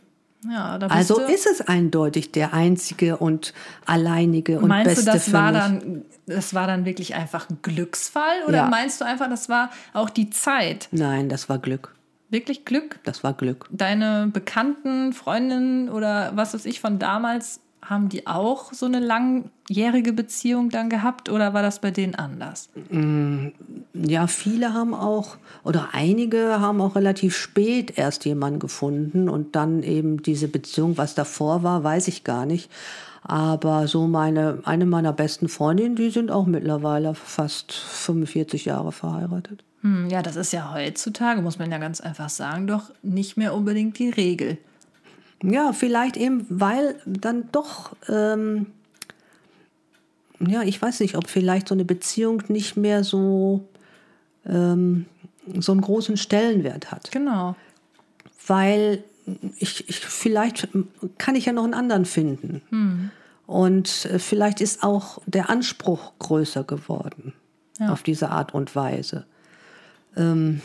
Ja, also ist es eindeutig der einzige und alleinige und meinst beste du, das war dann das war dann wirklich einfach ein Glücksfall oder ja. meinst du einfach, das war auch die Zeit? Nein, das war Glück. Wirklich Glück? Das war Glück. Deine Bekannten, Freundinnen oder was weiß ich von damals haben die auch so eine langjährige Beziehung dann gehabt oder war das bei denen anders? Mm, ja, viele haben auch oder einige haben auch relativ spät erst jemanden gefunden und dann eben diese Beziehung, was davor war, weiß ich gar nicht. Aber so meine, eine meiner besten Freundinnen, die sind auch mittlerweile fast 45 Jahre verheiratet. Hm, ja, das ist ja heutzutage, muss man ja ganz einfach sagen, doch nicht mehr unbedingt die Regel. Ja, vielleicht eben, weil dann doch, ähm, ja, ich weiß nicht, ob vielleicht so eine Beziehung nicht mehr so, ähm, so einen großen Stellenwert hat. Genau. Weil ich, ich vielleicht kann ich ja noch einen anderen finden. Hm. Und äh, vielleicht ist auch der Anspruch größer geworden ja. auf diese Art und Weise. Ähm,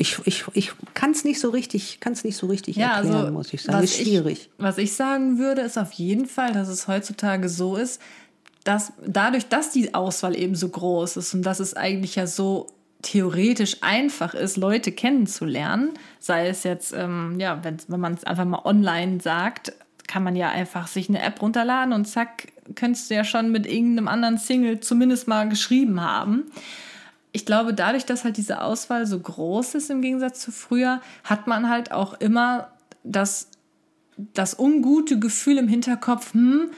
ich, ich, ich kann es nicht so richtig, kann es nicht so richtig ja, erklären, also, muss ich sagen. Ist schwierig. Ich, was ich sagen würde, ist auf jeden Fall, dass es heutzutage so ist, dass dadurch, dass die Auswahl eben so groß ist und dass es eigentlich ja so theoretisch einfach ist, Leute kennenzulernen, sei es jetzt, ähm, ja, wenn, wenn man es einfach mal online sagt, kann man ja einfach sich eine App runterladen und zack, könntest du ja schon mit irgendeinem anderen Single zumindest mal geschrieben haben ich glaube, dadurch, dass halt diese Auswahl so groß ist im Gegensatz zu früher, hat man halt auch immer das, das ungute Gefühl im Hinterkopf, hm,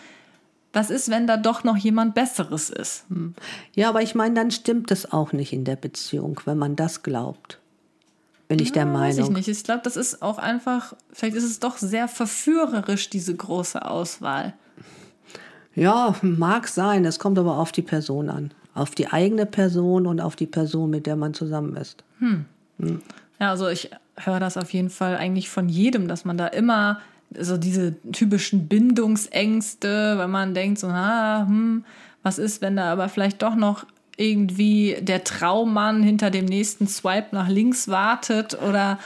was ist, wenn da doch noch jemand Besseres ist? Hm. Ja, aber ich meine, dann stimmt es auch nicht in der Beziehung, wenn man das glaubt. Bin ich der ja, Meinung. Weiß ich nicht. Ich glaube, das ist auch einfach, vielleicht ist es doch sehr verführerisch, diese große Auswahl. Ja, mag sein. Es kommt aber auf die Person an auf die eigene Person und auf die Person, mit der man zusammen ist. Hm. Hm. Ja, also ich höre das auf jeden Fall eigentlich von jedem, dass man da immer so diese typischen Bindungsängste, wenn man denkt so, ah, hm, was ist, wenn da aber vielleicht doch noch irgendwie der Traummann hinter dem nächsten Swipe nach links wartet oder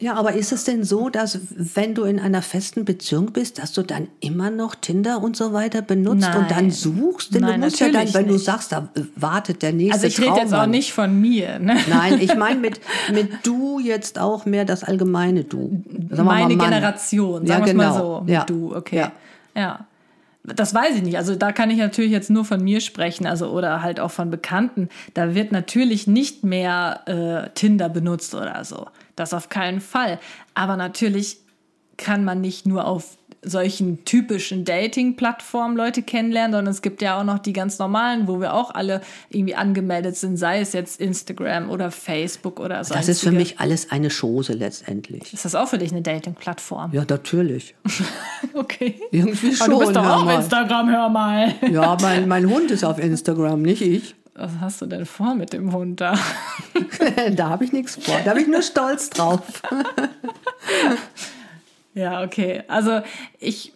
ja, aber ist es denn so, dass wenn du in einer festen Beziehung bist, dass du dann immer noch Tinder und so weiter benutzt Nein. und dann suchst? Denn Nein, du musst ja dann, wenn nicht. du sagst, da wartet der nächste Also ich rede jetzt auch nicht von mir. Ne? Nein, ich meine (laughs) mit, mit du jetzt auch mehr das allgemeine Du. Meine Generation, sagen ja, genau. mal so. Ja. Du, okay. Ja. ja. Das weiß ich nicht. Also da kann ich natürlich jetzt nur von mir sprechen, also oder halt auch von Bekannten. Da wird natürlich nicht mehr äh, Tinder benutzt oder so. Das auf keinen Fall. Aber natürlich kann man nicht nur auf solchen typischen Dating-Plattformen Leute kennenlernen, sondern es gibt ja auch noch die ganz normalen, wo wir auch alle irgendwie angemeldet sind, sei es jetzt Instagram oder Facebook oder so. Das ist für mich alles eine Chose letztendlich. Ist das auch für dich eine Dating-Plattform? Ja, natürlich. (laughs) okay. Irgendwie schon. Aber du bist doch auf Instagram, hör mal. ja, mein, mein Hund ist auf Instagram, nicht ich. Was hast du denn vor mit dem Hund da? (laughs) da habe ich nichts vor. Da habe ich nur Stolz drauf. (laughs) ja, okay. Also ich,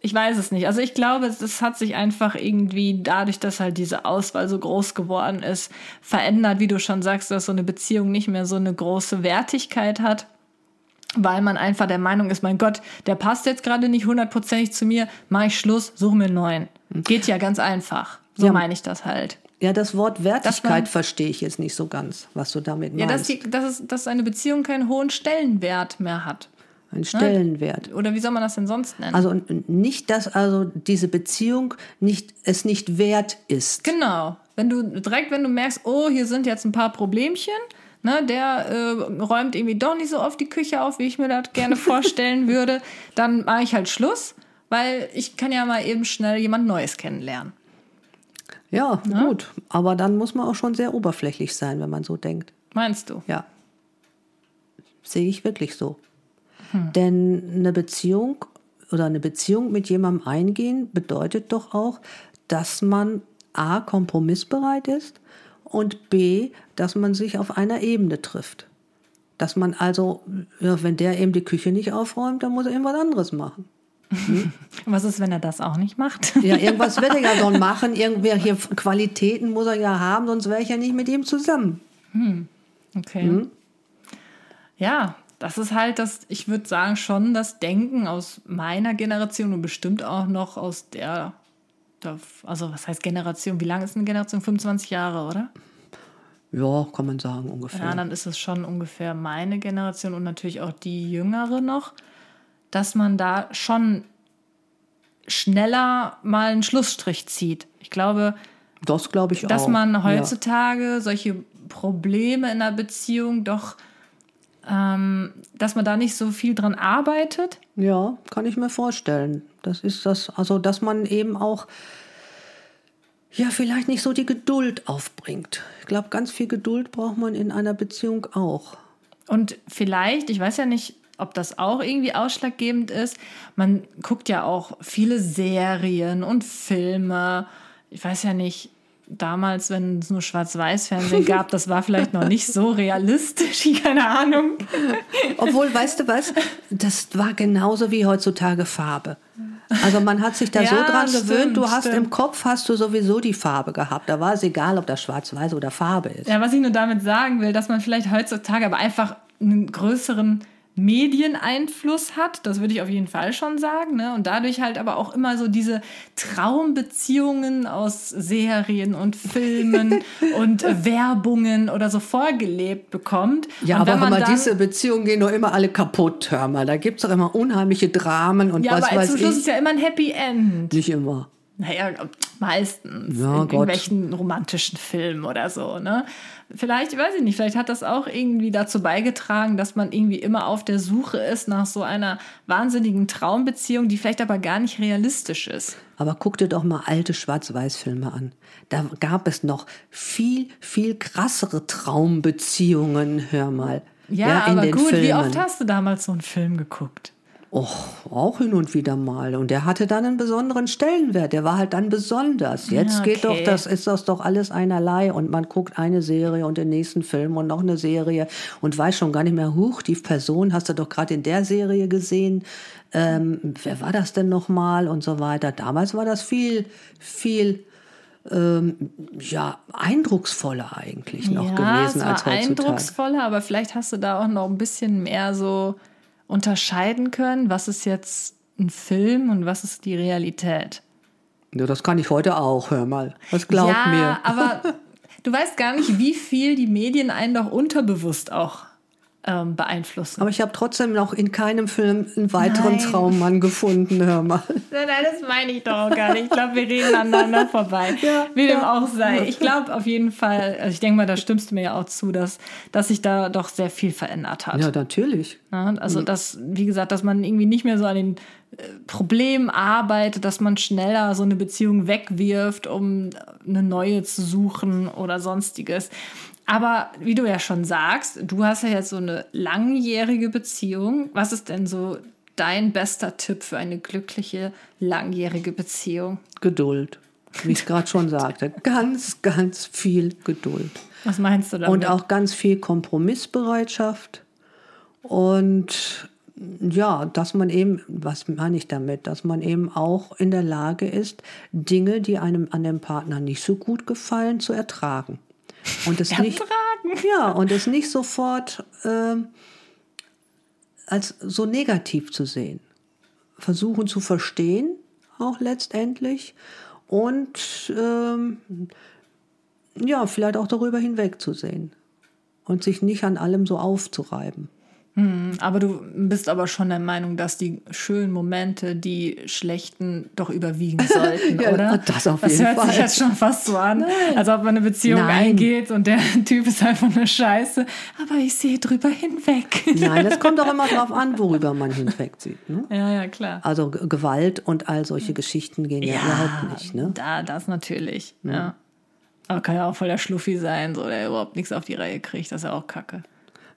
ich weiß es nicht. Also ich glaube, es hat sich einfach irgendwie dadurch, dass halt diese Auswahl so groß geworden ist, verändert, wie du schon sagst, dass so eine Beziehung nicht mehr so eine große Wertigkeit hat. Weil man einfach der Meinung ist, mein Gott, der passt jetzt gerade nicht hundertprozentig zu mir, mache ich Schluss, suche mir einen neuen. Geht ja ganz einfach. So ja. meine ich das halt. Ja, das Wort Wertigkeit verstehe ich jetzt nicht so ganz, was du damit meinst. Ja, dass, die, dass, es, dass eine Beziehung keinen hohen Stellenwert mehr hat. Ein Stellenwert. Oder wie soll man das denn sonst nennen? Also nicht, dass also diese Beziehung nicht, es nicht wert ist. Genau. Wenn du direkt, wenn du merkst, oh, hier sind jetzt ein paar Problemchen, ne, der äh, räumt irgendwie doch nicht so oft die Küche auf, wie ich mir das gerne (laughs) vorstellen würde, dann mache ich halt Schluss, weil ich kann ja mal eben schnell jemand Neues kennenlernen. Ja, ja, gut. Aber dann muss man auch schon sehr oberflächlich sein, wenn man so denkt. Meinst du? Ja. Sehe ich wirklich so. Hm. Denn eine Beziehung oder eine Beziehung mit jemandem eingehen bedeutet doch auch, dass man A, kompromissbereit ist und B, dass man sich auf einer Ebene trifft. Dass man also, wenn der eben die Küche nicht aufräumt, dann muss er irgendwas anderes machen. Hm? Was ist, wenn er das auch nicht macht? Ja, irgendwas wird er ja (laughs) dann machen. Irgendwelche Qualitäten muss er ja haben, sonst wäre ich ja nicht mit ihm zusammen. Hm. Okay. Hm? Ja, das ist halt das, ich würde sagen, schon das Denken aus meiner Generation und bestimmt auch noch aus der, also was heißt Generation? Wie lange ist eine Generation? 25 Jahre, oder? Ja, kann man sagen, ungefähr. Ja, dann ist es schon ungefähr meine Generation und natürlich auch die Jüngere noch dass man da schon schneller mal einen Schlussstrich zieht. Ich glaube, das glaube ich dass auch. man heutzutage ja. solche Probleme in einer Beziehung doch, ähm, dass man da nicht so viel dran arbeitet. Ja, kann ich mir vorstellen. Das ist das, also dass man eben auch ja, vielleicht nicht so die Geduld aufbringt. Ich glaube, ganz viel Geduld braucht man in einer Beziehung auch. Und vielleicht, ich weiß ja nicht, ob das auch irgendwie ausschlaggebend ist. Man guckt ja auch viele Serien und Filme. Ich weiß ja nicht, damals, wenn es nur Schwarz-Weiß-Fernsehen gab, das war vielleicht noch nicht so realistisch, (laughs) keine Ahnung. Obwohl, weißt du was, das war genauso wie heutzutage Farbe. Also man hat sich da ja, so dran stimmt, gewöhnt, du hast stimmt. im Kopf hast du sowieso die Farbe gehabt. Da war es egal, ob das schwarz-weiß oder Farbe ist. Ja, was ich nur damit sagen will, dass man vielleicht heutzutage aber einfach einen größeren Medieneinfluss hat, das würde ich auf jeden Fall schon sagen. Ne? Und dadurch halt aber auch immer so diese Traumbeziehungen aus Serien und Filmen (laughs) und Werbungen oder so vorgelebt bekommt. Ja, und aber mal, diese Beziehungen gehen doch immer alle kaputt, hör mal. Da gibt es doch immer unheimliche Dramen und ja, was aber weiß zum Schluss ich. ist ja immer ein Happy End. Nicht immer. Naja, meistens Ja, in Gott. irgendwelchen romantischen Filmen oder so, ne? Vielleicht, weiß ich nicht, vielleicht hat das auch irgendwie dazu beigetragen, dass man irgendwie immer auf der Suche ist nach so einer wahnsinnigen Traumbeziehung, die vielleicht aber gar nicht realistisch ist. Aber guck dir doch mal alte Schwarz-Weiß-Filme an. Da gab es noch viel, viel krassere Traumbeziehungen, hör mal. Ja, in aber den gut, Filmen. wie oft hast du damals so einen Film geguckt? Och, auch hin und wieder mal. Und der hatte dann einen besonderen Stellenwert. Der war halt dann besonders. Jetzt Ja, geht doch, okay. das ist das doch alles einerlei. Und man guckt eine Serie und den nächsten Film und noch eine Serie und weiß schon gar nicht mehr, huch, die Person hast du doch gerade in der Serie gesehen. Ähm, wer war das denn nochmal und so weiter. Damals war das viel, viel ähm, ja, eindrucksvoller eigentlich noch ja, gewesen es war als heutzutage. eindrucksvoller, aber vielleicht hast du da auch noch ein bisschen mehr so unterscheiden können, was ist jetzt ein Film und was ist die Realität. Ja, das kann ich heute auch, hör mal. Das glaub ja, mir. aber (laughs) du weißt gar nicht, wie viel die Medien einen doch unterbewusst auch ähm, beeinflussen. Aber ich habe trotzdem noch in keinem Film einen weiteren Nein. Traummann gefunden, hör mal. Nein, nein, das meine ich doch auch gar nicht. Ich glaube, wir reden aneinander vorbei. (laughs) Wie dem auch sei. Ich glaube auf jeden Fall, also ich denke mal, da stimmst du mir ja auch zu, dass, dass sich da doch sehr viel verändert hat. Ja, natürlich. Ja, also, dass, wie gesagt, dass man irgendwie nicht mehr so an den äh, Problemen arbeitet, dass man schneller so eine Beziehung wegwirft, um eine neue zu suchen oder sonstiges. Aber wie du ja schon sagst, du hast ja jetzt so eine langjährige Beziehung. Was ist denn so dein bester Tipp für eine glückliche, langjährige Beziehung? Geduld. Wie ich gerade schon sagte. (laughs) Ganz, ganz viel Geduld. Was meinst du damit? Und auch ganz viel Kompromissbereitschaft. Und ja, dass man eben, was meine ich damit, dass man eben auch in der Lage ist, Dinge, die einem an dem Partner nicht so gut gefallen, zu ertragen. Und es nicht, ja, und es nicht sofort ähm, als so negativ zu sehen. Versuchen zu verstehen, auch letztendlich. Und ähm, ja, vielleicht auch darüber hinwegzusehen. Und sich nicht an allem so aufzureiben. Aber du bist aber schon der Meinung, dass die schönen Momente die schlechten doch überwiegen (laughs) sollten, Ja, oder? das auf das jeden hört sich Fall. jetzt schon fast so an, als ob man eine Beziehung Nein. eingeht und der (laughs) Typ ist einfach eine Scheiße. Aber ich sehe drüber hinweg. Nein, es kommt auch (laughs) immer darauf an, worüber man hinwegsieht. Ne? Ja, ja, klar. Also Gewalt und all solche Geschichten gehen ja, überhaupt nicht. Ne? Da, das natürlich. Ja. Aber kann ja auch voll der Schluffi sein, so, der überhaupt nichts auf die Reihe kriegt. Das ist ja auch kacke.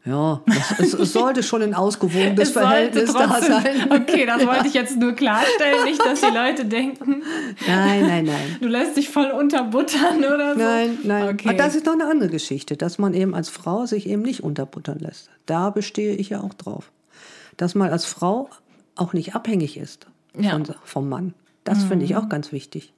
Ja, es, es, sollte schon ein ausgewogenes (laughs) Verhältnis da trotzdem- sein. Okay, das wollte ich jetzt nur klarstellen, nicht, dass die Leute denken, Nein, nein, nein. du lässt dich voll unterbuttern oder so. Nein, nein. Okay. Aber das ist doch eine andere Geschichte, dass man eben als Frau sich eben nicht unterbuttern lässt. Da bestehe ich ja auch drauf. Dass man als Frau auch nicht abhängig ist Ja. Mhm. von, vom Mann. Das finde ich auch ganz wichtig.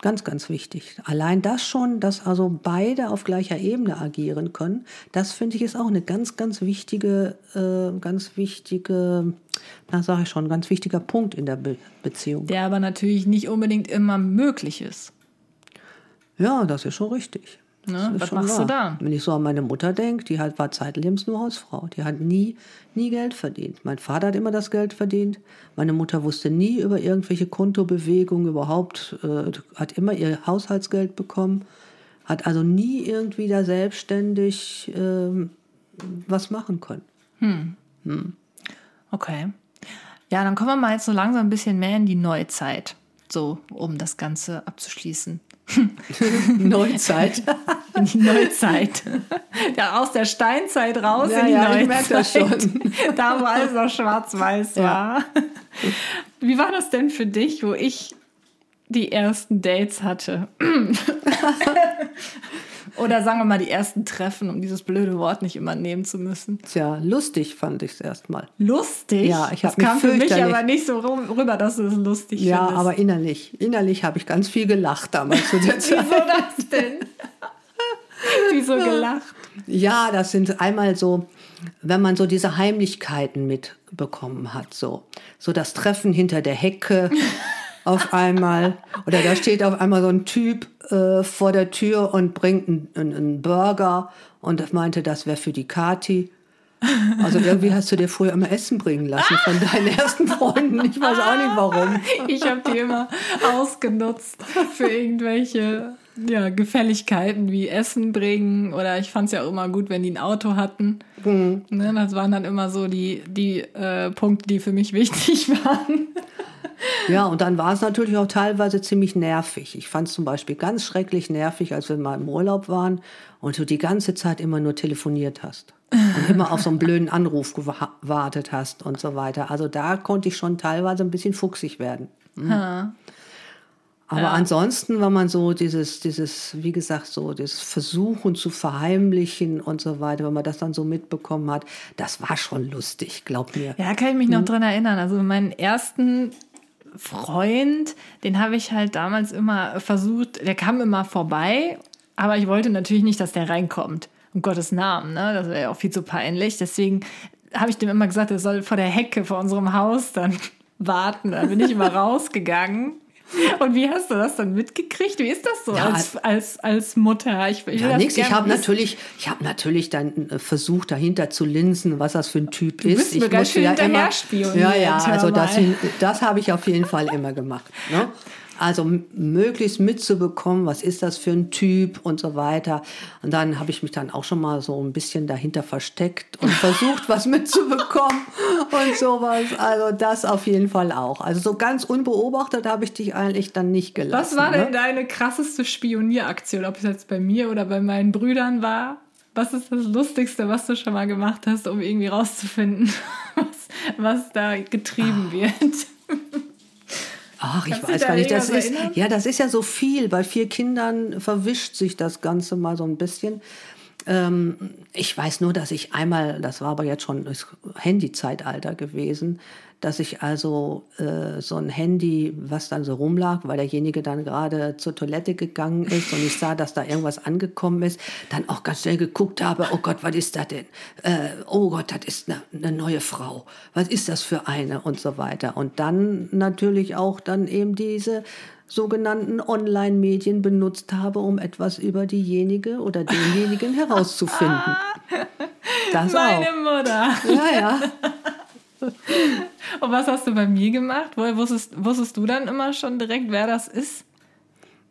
Ganz, ganz wichtig. Allein das schon, dass also beide auf gleicher Ebene agieren können, das finde ich ist auch eine ganz, ganz wichtige, äh, ganz wichtige, na sage ich schon, ganz wichtiger Punkt in der Be Beziehung. Der aber natürlich nicht unbedingt immer möglich ist. Ja, das ist schon richtig. Ne? Was machst wahr. du da? Wenn ich so an meine Mutter denke, die halt war zeitlebens nur Hausfrau. Die hat nie, nie Geld verdient. Mein Vater hat immer das Geld verdient. Meine Mutter wusste nie über irgendwelche Kontobewegungen überhaupt, äh, hat immer ihr Haushaltsgeld bekommen, hat also nie irgendwie da selbstständig äh, was machen können. Hm. Hm. Okay. Ja, dann kommen wir mal jetzt so langsam ein bisschen mehr in die Neuzeit. So, um das Ganze abzuschließen. (laughs) Neuzeit. In die Neuzeit. Ja, aus der Steinzeit raus ja, in die ja, Neuzeit. Ich merke das schon. (laughs) Da, wo alles noch schwarz-weiß ja. war. Wie war das denn für dich, wo ich die ersten Dates hatte? (laughs) Oder sagen wir mal die ersten Treffen, um dieses blöde Wort nicht immer nehmen zu müssen. Tja, lustig fand ich es erstmal. Lustig? Ja, ich habe Das kam für mich aber nicht so rüber, dass du es lustig ja, findest. Ja, aber innerlich. Innerlich habe ich ganz viel gelacht damals zu der (laughs) Zeit. Wieso das denn? (laughs) Wieso gelacht? Ja, das sind einmal so, wenn man so diese Heimlichkeiten mitbekommen hat, so. So das Treffen hinter der Hecke (laughs) auf einmal. Oder da steht auf einmal so ein Typ äh, vor der Tür und bringt einen, einen Burger und meinte, das wäre für die Kati. Also irgendwie hast du dir früher immer Essen bringen lassen von (laughs) deinen ersten Freunden. Ich weiß auch nicht warum. Ich habe die immer ausgenutzt für irgendwelche ja, Gefälligkeiten wie Essen bringen oder ich fand es ja auch immer gut, wenn die ein Auto hatten. Mhm. Ne, das waren dann immer so die, die äh, Punkte, die für mich wichtig (laughs) waren. Ja, und dann war es natürlich auch teilweise ziemlich nervig. Ich fand es zum Beispiel ganz schrecklich nervig, als wir mal im Urlaub waren und du die ganze Zeit immer nur telefoniert hast. Und immer auf so einen blöden Anruf gewartet hast und so weiter. Also da konnte ich schon teilweise ein bisschen fuchsig werden. Mhm. Aber ja. ansonsten, wenn man so dieses, dieses, wie gesagt, so das Versuchen zu verheimlichen und so weiter, wenn man das dann so mitbekommen hat, das war schon lustig, glaub mir. Ja, kann ich mich noch hm. dran erinnern. Also meinen ersten Freund, den habe ich halt damals immer versucht, der kam immer vorbei, aber ich wollte natürlich nicht, dass der reinkommt. Um Gottes Namen, ne? Das wäre ja auch viel zu peinlich. Deswegen habe ich dem immer gesagt, er soll vor der Hecke vor unserem Haus dann (laughs) warten. Dann bin ich immer (laughs) rausgegangen. Und wie hast du das dann mitgekriegt? Wie ist das so ja, als, als, als Mutter? Ich, ich ja, nix. Ich habe natürlich, ich habe natürlich dann äh, versucht, dahinter zu linsen, was das für ein Typ du ist. ich mir ganz schön ja immer, Ja, ja, also das, das habe ich auf jeden Fall immer gemacht. Ne? (laughs) Also möglichst mitzubekommen, was ist das für ein Typ und so weiter. Und dann habe ich mich dann auch schon mal so ein bisschen dahinter versteckt und (laughs) versucht, was mitzubekommen und sowas. Also das auf jeden Fall auch. Also so ganz unbeobachtet habe ich dich eigentlich dann nicht gelassen. Was war ne? denn deine krasseste Spionieraktion, ob es jetzt bei mir oder bei meinen Brüdern war? Was ist das Lustigste, was du schon mal gemacht hast, um irgendwie rauszufinden, (laughs) was, was da getrieben Ach. wird? (laughs) Ach, ich Kannst weiß gar nicht. Das ist, ja, das ist ja so viel. Bei vier Kindern verwischt sich das Ganze mal so ein bisschen. Ähm, ich weiß nur, dass ich einmal, das war aber jetzt schon das Handy-Zeitalter gewesen, dass ich also äh, so ein Handy, was dann so rumlag, weil derjenige dann gerade zur Toilette gegangen ist und ich sah, dass da irgendwas angekommen ist, dann auch ganz schnell geguckt habe, oh Gott, was ist das denn? Äh, oh Gott, das ist eine, eine neue Frau. Was ist das für eine? Und so weiter. Und dann natürlich auch dann eben diese sogenannten Online-Medien benutzt habe, um etwas über diejenige oder denjenigen (laughs) herauszufinden. (laughs) Das Meine auch. Mutter. Ja, ja. Und was hast du bei mir gemacht? Woher wusstest, wusstest du dann immer schon direkt, wer das ist?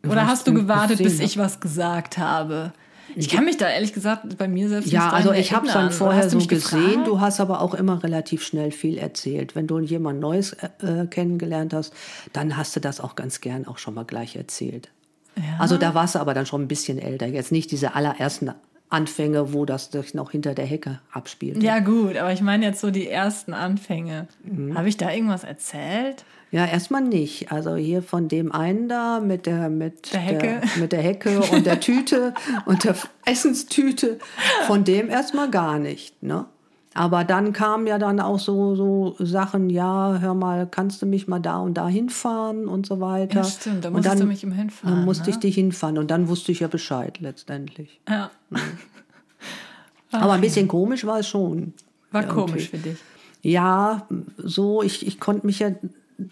Oder was hast du gewartet, bis ich was gesagt habe? Ich kann mich da ehrlich gesagt bei mir selbst ja, nicht also ich habe es dann vorher so gesehen. Gefragt? Du hast aber auch immer relativ schnell viel erzählt. Wenn du jemand Neues äh, äh, kennengelernt hast, dann hast du das auch ganz gern auch schon mal gleich erzählt. Ja. Also da warst du aber dann schon ein bisschen älter. Jetzt nicht diese allerersten Anfänge, wo das sich noch hinter der Hecke abspielt. Ja gut, aber ich meine jetzt so die ersten Anfänge. Mhm. Habe ich da irgendwas erzählt? Ja, erstmal nicht. Also hier von dem einen da mit der mit der Hecke, der, mit der Hecke und der Tüte (laughs) und der Essenstüte, von dem erstmal gar nicht. Ne? Aber dann kamen ja dann auch so, so Sachen, ja, hör mal, kannst du mich mal da und da hinfahren und so weiter. Ja, stimmt, da musst du mich im hinfahren. Dann musste ne? ich dich hinfahren und dann wusste ich ja Bescheid letztendlich. Ja. Mhm. Aber ein bisschen komisch war es schon. War irgendwie. komisch für dich. Ja, so, ich, ich konnte mich ja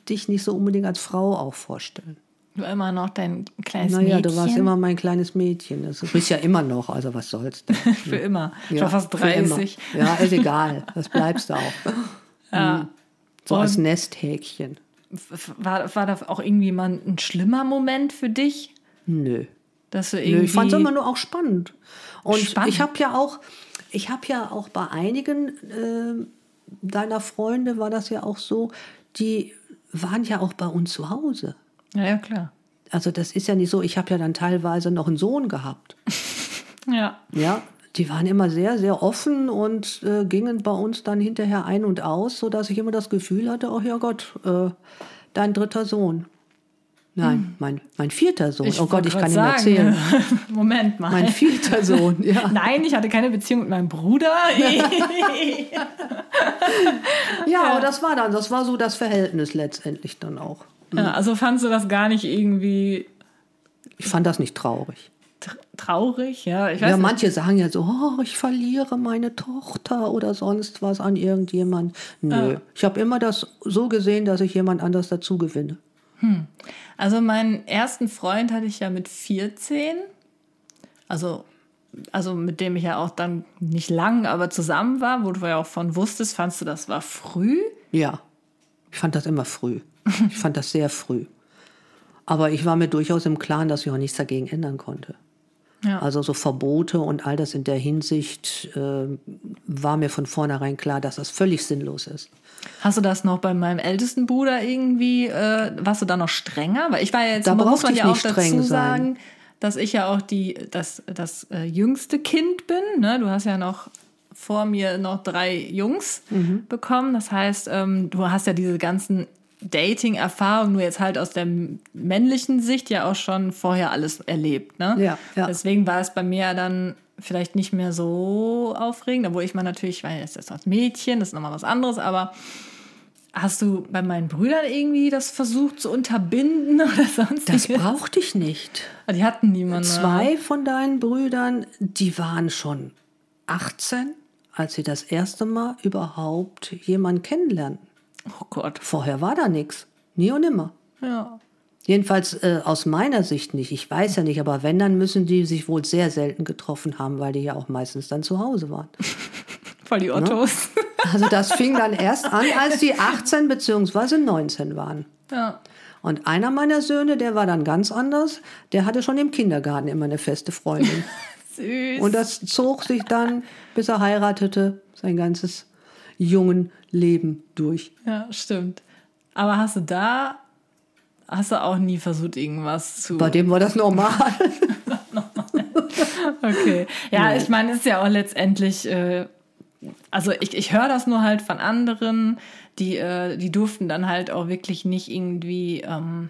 dich nicht so unbedingt als Frau auch vorstellen. Du immer noch dein kleines naja, Mädchen. du warst immer mein kleines Mädchen. Das bist ja immer noch, also was soll's denn? (laughs) für immer. Ja, Schon fast für 30. immer. Ja, ist egal. Das bleibst du auch. (laughs) Ja. So als Und- Nesthäkchen. War, war da auch irgendwie mal ein schlimmer Moment für dich? Nö. Dass du Nö, irgendwie. ich fand es immer nur auch spannend. Und Spannend. ich habe ja auch, ich habe ja auch bei einigen äh, deiner Freunde war das ja auch so, die waren ja auch bei uns zu Hause. Ja, ja, klar. Also das ist ja nicht so, ich habe ja dann teilweise noch einen Sohn gehabt. (laughs) Ja. Ja, die waren immer sehr, sehr offen und äh, gingen bei uns dann hinterher ein und aus, sodass ich immer das Gefühl hatte, oh ja Gott, äh, dein dritter Sohn. Nein, mein, mein vierter Sohn. oh Gott, ich kann ihm sagen, erzählen. (laughs) Moment mal. Mein vierter Sohn, ja. (laughs) Nein, ich hatte keine Beziehung mit meinem Bruder. Ja, aber das war dann, das war so das Verhältnis letztendlich dann auch. Ja, also fandst du das gar nicht irgendwie Ich fand das nicht traurig. tr- traurig? Ja, ich weiß Ja, nicht. manche sagen ja so, oh, ich verliere meine Tochter oder sonst was an irgendjemand. Nö, ich habe immer das so gesehen, dass ich jemand anders dazu gewinne. Also meinen ersten Freund hatte ich ja mit 14. Also, also mit dem ich ja auch dann nicht lang, aber zusammen war, wo du ja auch von wusstest, fandst du, das war früh? Ja, ich fand das immer früh. (laughs) Ich fand das sehr früh. Aber ich war mir durchaus im Klaren, dass ich auch nichts dagegen ändern konnte. Ja. Also so Verbote und all das in der Hinsicht äh, war mir von vornherein klar, dass das völlig sinnlos ist. Hast du das noch bei meinem ältesten Bruder irgendwie, äh, warst du da noch strenger? Weil ich war ja jetzt, Da muss man ja auch dazu streng sein. sagen, dass ich ja auch die, das, das äh, jüngste Kind bin. Ne? Du hast ja noch vor mir noch drei Jungs Mhm. bekommen. Das heißt, ähm, du hast ja diese ganzen Dating-Erfahrungen nur jetzt halt aus der männlichen Sicht ja auch schon vorher alles erlebt. Ne? Ja, ja. Deswegen war es bei mir dann vielleicht nicht mehr so aufregend, obwohl ich mal natürlich, weil es ist das Mädchen, das ist nochmal was anderes, aber hast du bei meinen Brüdern irgendwie das versucht zu unterbinden (laughs) oder sonst Das brauchte ich nicht. Die hatten niemanden. Zwei von deinen Brüdern, die waren schon 18, als sie das erste Mal überhaupt jemanden kennenlernten. Oh Gott. Vorher war da nichts. Nie und nimmer. Ja. Jedenfalls äh, aus meiner Sicht nicht. Ich weiß ja nicht, aber wenn, dann müssen die sich wohl sehr selten getroffen haben, weil die ja auch meistens dann zu Hause waren. (laughs) Voll die Ottos. (laughs) Also das fing dann erst an, als die 18 bzw. 19 waren. Ja. Und einer meiner Söhne, der war dann ganz anders, der hatte schon im Kindergarten immer eine feste Freundin. (laughs) Süß. Und das zog sich dann, bis er heiratete, sein ganzes jungen Leben durch. ja, stimmt. Aber hast du da, hast du auch nie versucht, irgendwas zu. Bei dem war das normal. (laughs) Okay. Ja, ich meine, es ist ja auch letztendlich, äh, also ich, ich höre das nur halt von anderen, die, äh, die durften dann halt auch wirklich nicht irgendwie ähm,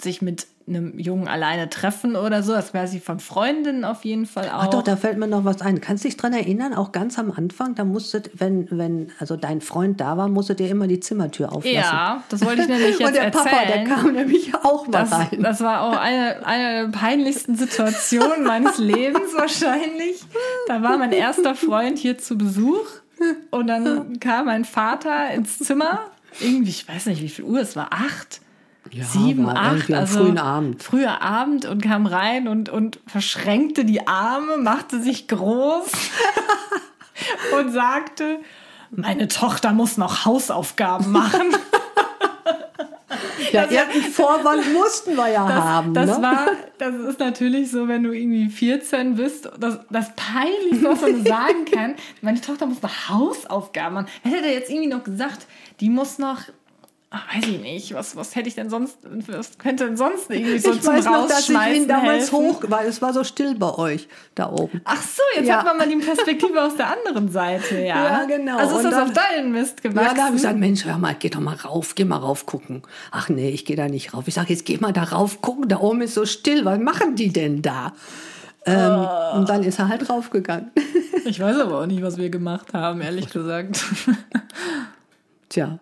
sich mit einem Jungen alleine treffen oder so. Das wäre sie von Freundinnen auf jeden Fall auch. Ach doch, da fällt mir noch was ein. Kannst dich dran erinnern, auch ganz am Anfang, da musstet, wenn, wenn also dein Freund da war, musstet ihr immer die Zimmertür auflassen. ja, das wollte ich nämlich (laughs) jetzt Und der erzählen. Papa, der kam nämlich auch mal Das, rein. das war auch eine, eine der peinlichsten Situationen meines (laughs) Lebens wahrscheinlich. Da war mein erster Freund hier zu Besuch und dann kam mein Vater ins Zimmer. Irgendwie, ich weiß nicht, wie viel Uhr es war, acht, Ja, sieben, acht, also frühen Abend. Früher Abend und kam rein und, und verschränkte die Arme, machte sich groß (laughs) und sagte, meine Tochter muss noch Hausaufgaben machen. (laughs) (laughs) Ja, irgendeinen Vorwand mussten wir ja haben. Das ne? war, das ist natürlich so, wenn du irgendwie 14 bist, das, das Peinlichste, was man sagen kann. Meine Tochter muss noch Hausaufgaben machen. Hätte er jetzt irgendwie noch gesagt? Die muss noch, ach, weiß ich nicht, was, was hätte ich denn sonst, was könnte denn sonst irgendwie so ich zum weiß noch, dass ich ihn damals helfen? hoch, weil es war so still bei euch da oben. Ach so, jetzt Ja. hat man mal die Perspektive aus der anderen Seite, ja. Ja, genau. Also ist Und das dann- auf deinen Mist gewachsen? Ja, da habe ich gesagt, Mensch, hör mal, geh doch mal rauf, geh mal rauf gucken. Ach nee, ich gehe da nicht rauf. Ich sage, jetzt geh mal da rauf gucken, da oben ist so still, was machen die denn da? Ähm, Oh. Und dann ist er halt raufgegangen. ich weiß aber auch nicht, was wir gemacht haben, ehrlich gesagt. Tja,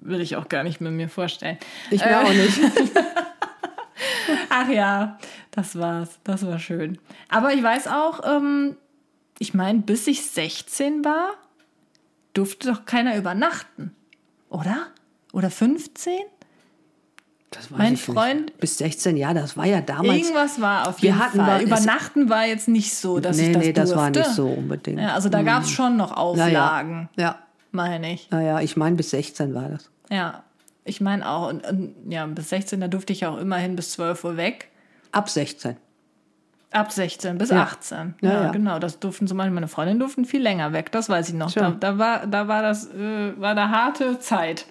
Will ich auch gar nicht mit mir vorstellen. ich mir Äh, auch nicht. (laughs) Ach ja, das war's. Das war schön. Aber ich weiß auch, ähm, ich meine, bis ich 16 war, durfte doch keiner übernachten. Oder? Oder 15? mein Freund. Nicht. Bis 16 Jahre, das war ja damals. Irgendwas war auf jeden Fall. War, Übernachten war jetzt nicht so, dass nee, ich das Nee, das war nicht so unbedingt. Ja, also da gab es schon noch Auflagen. Ja. ja. Meine ich. Naja, ich meine, bis 16 war das. Ja, ich meine auch. Und, und, ja, bis 16, da durfte ich auch immerhin bis 12 Uhr weg. Ab 16. Ab 16 bis ja. 18. Ja, ja, ja, genau. Das durften zum Beispiel meine Freundin durften viel länger weg. Das weiß ich noch. Da, da, war, da war das äh, war eine harte Zeit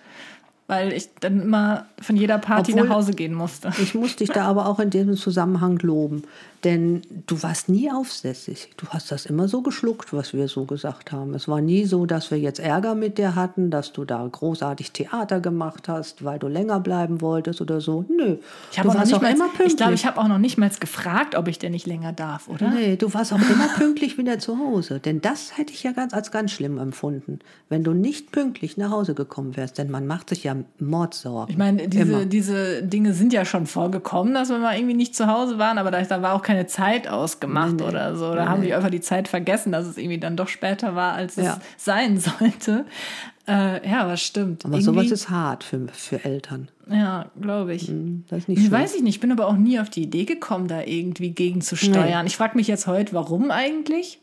weil ich dann immer von jeder Party Obwohl, nach Hause gehen musste. Ich muss dich da aber auch in diesem Zusammenhang loben. Denn du warst nie aufsässig. Du hast das immer so geschluckt, was wir so gesagt haben. Es war nie so, dass wir jetzt Ärger mit dir hatten, dass du da großartig Theater gemacht hast, weil du länger bleiben wolltest oder so. Nö. Ich warst auch mal, immer pünktlich. Ich glaube, ich habe auch noch nicht mal gefragt, ob ich denn nicht länger darf, oder? Nee, du warst auch immer pünktlich wieder zu Hause. Denn das hätte ich ja ganz als ganz schlimm empfunden, wenn du nicht pünktlich nach Hause gekommen wärst. Denn man macht sich ja Mordsorgen. Ich meine, diese, diese Dinge sind ja schon vorgekommen, dass wir mal irgendwie nicht zu Hause waren, aber da, da war auch keine Zeit ausgemacht nee, nee. oder so. Da nee, haben die einfach die Zeit vergessen, dass es irgendwie dann doch später war, als ja. es sein (laughs) sollte. Äh, ja, was stimmt. Aber irgendwie, sowas ist hart für, für Eltern. Ja, glaube ich. Hm, das ist nicht ich weiß ich nicht. Ich bin aber auch nie auf die Idee gekommen, da irgendwie gegenzusteuern. Ich frage mich jetzt heute, warum eigentlich?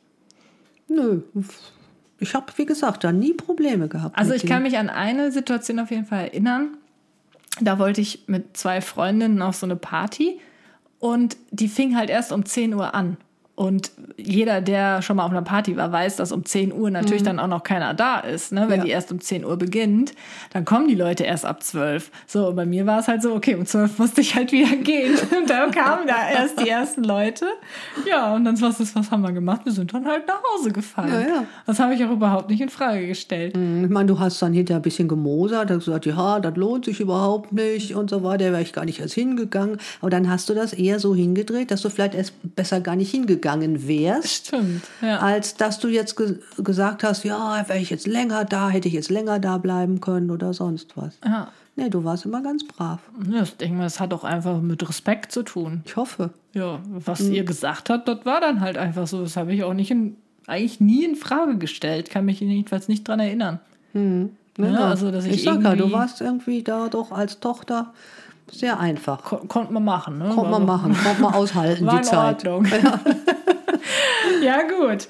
Nö. Ich habe, wie gesagt, da nie Probleme gehabt. Also ich kann mich an eine Situation auf jeden Fall erinnern. Da wollte ich mit zwei Freundinnen auf so eine Party und die fing halt erst um 10 Uhr an. Und jeder, der schon mal auf einer Party war, weiß, dass um 10 Uhr natürlich mhm. dann auch noch keiner da ist. Ne? Wenn ja. die erst um 10 Uhr beginnt, dann kommen die Leute erst ab 12. So, und bei mir war es halt so, okay, um 12 musste ich halt wieder gehen. (laughs) Und dann kamen da erst die ersten Leute. Ja, und dann was ist, was haben wir gemacht? Wir sind dann halt nach Hause gefahren. Ja, ja. Das habe ich auch überhaupt nicht in Frage gestellt. Mhm. Ich meine, du hast dann hinterher ein bisschen gemosert, hast gesagt, ja, das lohnt sich überhaupt nicht und so weiter, da wäre ich gar nicht erst hingegangen. Aber dann hast du das eher so hingedreht, dass du vielleicht erst besser gar nicht hingegangen gegangen wärst, Stimmt, ja. als dass du jetzt ge gesagt hast, ja, wäre ich jetzt länger da, hätte ich jetzt länger da bleiben können oder sonst was. Ja. Nee, du warst immer ganz brav. Ja, ich denke mal, das hat auch einfach mit Respekt zu tun. Ich hoffe. Ja, was mhm. ihr gesagt habt, das war dann halt einfach so. Das habe ich auch nicht in, eigentlich nie in Frage gestellt. Kann mich jedenfalls nicht dran erinnern. Mhm. Ja, also, dass ich, ich sag ja, du warst irgendwie da doch als Tochter sehr einfach. Kon konnte man machen, ne? Konnte man machen, konnte man aushalten, (laughs) war die Zeit. Ordnung. Ja. (laughs) ja, gut.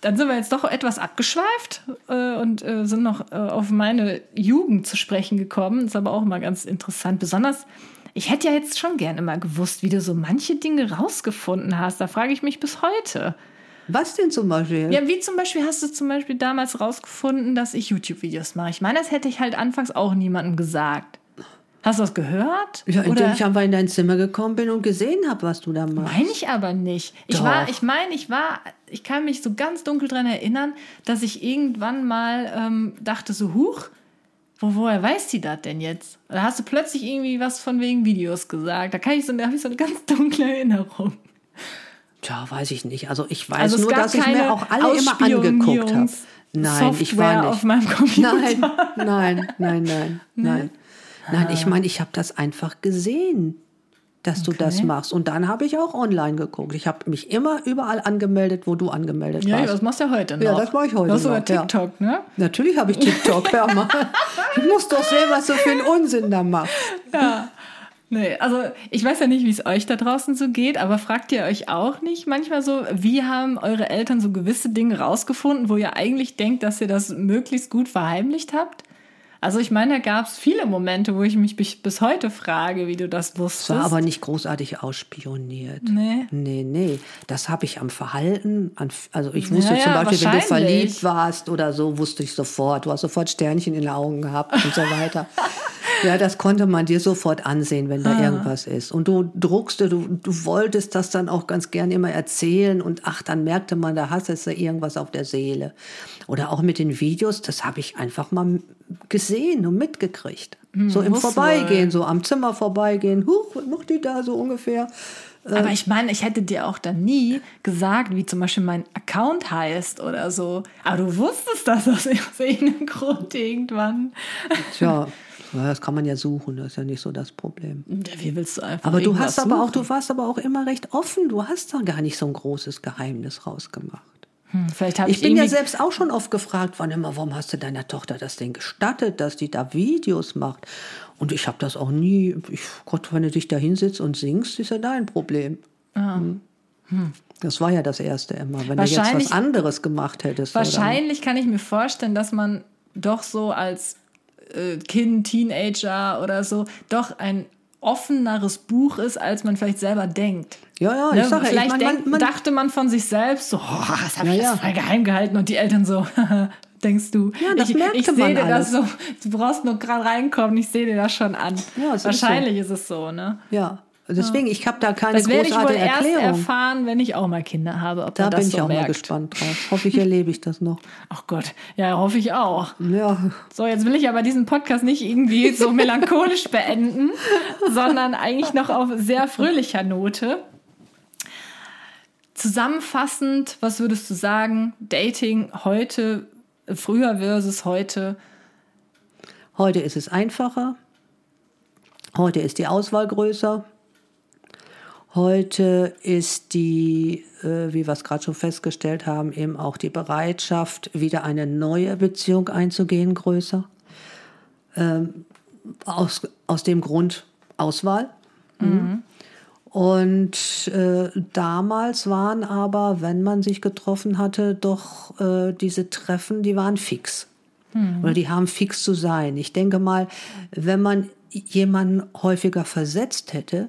Dann sind wir jetzt doch etwas abgeschweift äh, und äh, sind noch äh, auf meine Jugend zu sprechen gekommen. Ist aber auch immer ganz interessant. Besonders, ich hätte ja jetzt schon gern immer gewusst, wie du so manche Dinge rausgefunden hast. Da frage ich mich bis heute. Was denn zum Beispiel? Ja, wie zum Beispiel hast du zum Beispiel damals rausgefunden, dass ich YouTube-Videos mache. Ich meine, das hätte ich halt anfangs auch niemandem gesagt. Hast du das gehört? Ja, indem ich einfach in dein Zimmer gekommen bin und gesehen habe, was du da machst. Meine ich aber nicht. Ich Doch. war, ich meine, ich war, ich kann mich so ganz dunkel daran erinnern, dass ich irgendwann mal ähm, dachte so, huch, wo, woher weiß die das denn jetzt? Da hast du plötzlich irgendwie was von wegen Videos gesagt. Da kann ich so, da habe ich so eine ganz dunkle Erinnerung. Tja, weiß ich nicht. Also ich weiß also nur, dass ich mir auch alle immer angeguckt habe. Nein, Software ich war nicht. auf meinem Computer. Nein, nein, nein, nein, (laughs) nein. Nein, ich meine, ich habe das einfach gesehen, dass okay. du das machst. Und dann habe ich auch online geguckt. Ich habe mich immer überall angemeldet, wo du angemeldet ja, warst. Ja, das machst du ja heute noch. Ja, das mache ich heute du hast noch. sogar TikTok, ja. ne? Natürlich habe ich TikTok. Hör mal. (laughs) Ich muss doch sehen, was du für einen Unsinn da machst. Ja. Nee, also ich weiß ja nicht, wie es euch da draußen so geht, aber fragt ihr euch auch nicht manchmal so, wie haben eure Eltern so gewisse Dinge rausgefunden, wo ihr eigentlich denkt, dass ihr das möglichst gut verheimlicht habt? Also ich meine, da gab es viele Momente, wo ich mich bis heute frage, wie du das wusstest. Das war aber nicht großartig ausspioniert. Nee. Nee, nee. Das habe ich am Verhalten, an, also ich wusste ja, zum Beispiel, wenn du verliebt warst oder so, wusste ich sofort. Du hast sofort Sternchen in den Augen gehabt und so weiter. (laughs) Ja, das konnte man dir sofort ansehen, wenn da ah. irgendwas ist. Und du druckste, du, du wolltest das dann auch ganz gern immer erzählen und ach, dann merkte man, da hast du irgendwas auf der Seele. Oder auch mit den Videos, das habe ich einfach mal gesehen und mitgekriegt. Hm, so im Vorbeigehen, so am Zimmer vorbeigehen, huch, was macht die da so ungefähr? Aber ich meine, ich hätte dir auch dann nie gesagt, wie zum Beispiel mein Account heißt oder so. Aber du wusstest das aus (laughs) irgendeinem Grund irgendwann. Tja, das kann man ja suchen, das ist ja nicht so das Problem. Wie willst du einfach Aber du hast aber auch, du warst aber auch immer recht offen. Du hast da gar nicht so ein großes Geheimnis rausgemacht. Hm, vielleicht ich, ich bin ja selbst auch schon oft gefragt worden, immer, warum hast du deiner Tochter das denn gestattet, dass die da Videos macht? Und ich habe das auch nie, ich, Gott, wenn du dich da hinsitzt und singst, ist ja dein Problem. Ah. Hm. Hm. Das war ja das Erste immer. Wenn du jetzt was anderes gemacht hättest. Wahrscheinlich kann ich mir vorstellen, dass man doch so als äh, Kind, Teenager oder so, doch ein offeneres Buch ist, als man vielleicht selber denkt. Ja, ja, ne? ich sage Vielleicht ich mein, man, man, dachte man von sich selbst so, oh, das habe ich ja, ja. geheim gehalten und die Eltern so, (laughs) denkst du. Ja, das ich, merkte ich sehe dir das so, du brauchst nur gerade reinkommen, ich sehe dir das schon an. Ja, Wahrscheinlich ist, so. ist, es so, ne? Ja. Deswegen, ich habe da keine das großartige Erklärung. Das werde ich wohl erst erfahren, wenn ich auch mal Kinder habe. da bin ich so auch merkt. mal gespannt drauf. Hoffe ich, erlebe ich das noch. Ach Gott, ja, hoffe ich auch. Ja. So, jetzt will ich aber diesen Podcast nicht irgendwie so melancholisch beenden, sondern eigentlich noch auf sehr fröhlicher Note. Zusammenfassend, was würdest du sagen? Dating heute, früher versus heute? Heute ist es einfacher. Heute ist die Auswahl größer. Heute ist die, äh, wie wir es gerade schon festgestellt haben, eben auch die Bereitschaft, wieder eine neue Beziehung einzugehen, größer. Ähm, aus, aus dem Grund Auswahl. Mhm. Und äh, damals waren aber, wenn man sich getroffen hatte, doch äh, diese Treffen, die waren fix. Mhm. Oder die haben fix zu sein. Ich denke mal, wenn man jemanden häufiger versetzt hätte,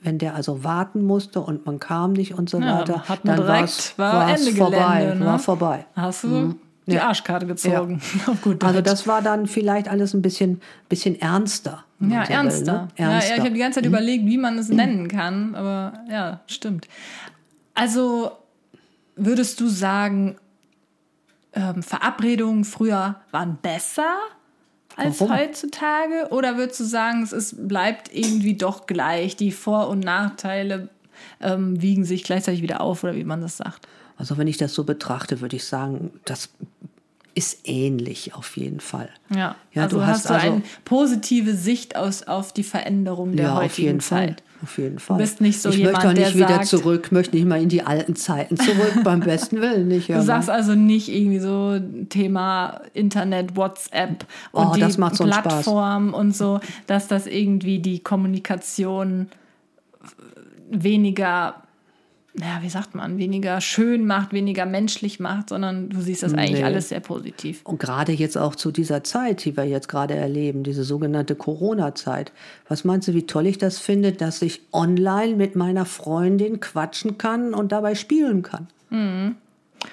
wenn der also warten musste und man kam nicht und so ja, weiter, hat man dann direkt, war Ende vorbei, Gelände, ne? war vorbei. Hast du mhm. die ja. Arschkarte gezogen. Ja. (laughs) Gut, also das war dann vielleicht alles ein bisschen, bisschen ernster. Ja, so ernster. Will, ne? ernster. Ja, ich habe die ganze Zeit mhm. überlegt, wie man es nennen kann, aber ja, stimmt. Also würdest du sagen, ähm, Verabredungen früher waren besser? Als Warum? heutzutage? Oder würdest du sagen, es ist, bleibt irgendwie doch gleich? Die Vor- und Nachteile ähm, wiegen sich gleichzeitig wieder auf, oder wie man das sagt? Also wenn ich das so betrachte, würde ich sagen, das ist ähnlich auf jeden Fall. Ja, ja also du hast, hast du also eine positive Sicht aus, auf die Veränderung der ja, heutigen auf jeden Zeit. Fall. Auf jeden Fall. Du bist nicht so ich jemand, möchte auch nicht wieder sagt, zurück, möchte nicht mal in die alten Zeiten zurück, (laughs) beim besten Willen nicht. Du sagst also nicht irgendwie so Thema Internet, WhatsApp und oh, die so Plattform und so, dass das irgendwie die Kommunikation weniger ja, wie sagt man, weniger schön macht, weniger menschlich macht, sondern du siehst das eigentlich nee. alles sehr positiv. Und gerade jetzt auch zu dieser Zeit, die wir jetzt gerade erleben, diese sogenannte Corona-Zeit. Was meinst du, wie toll ich das finde, dass ich online mit meiner Freundin quatschen kann und dabei spielen kann? Mhm.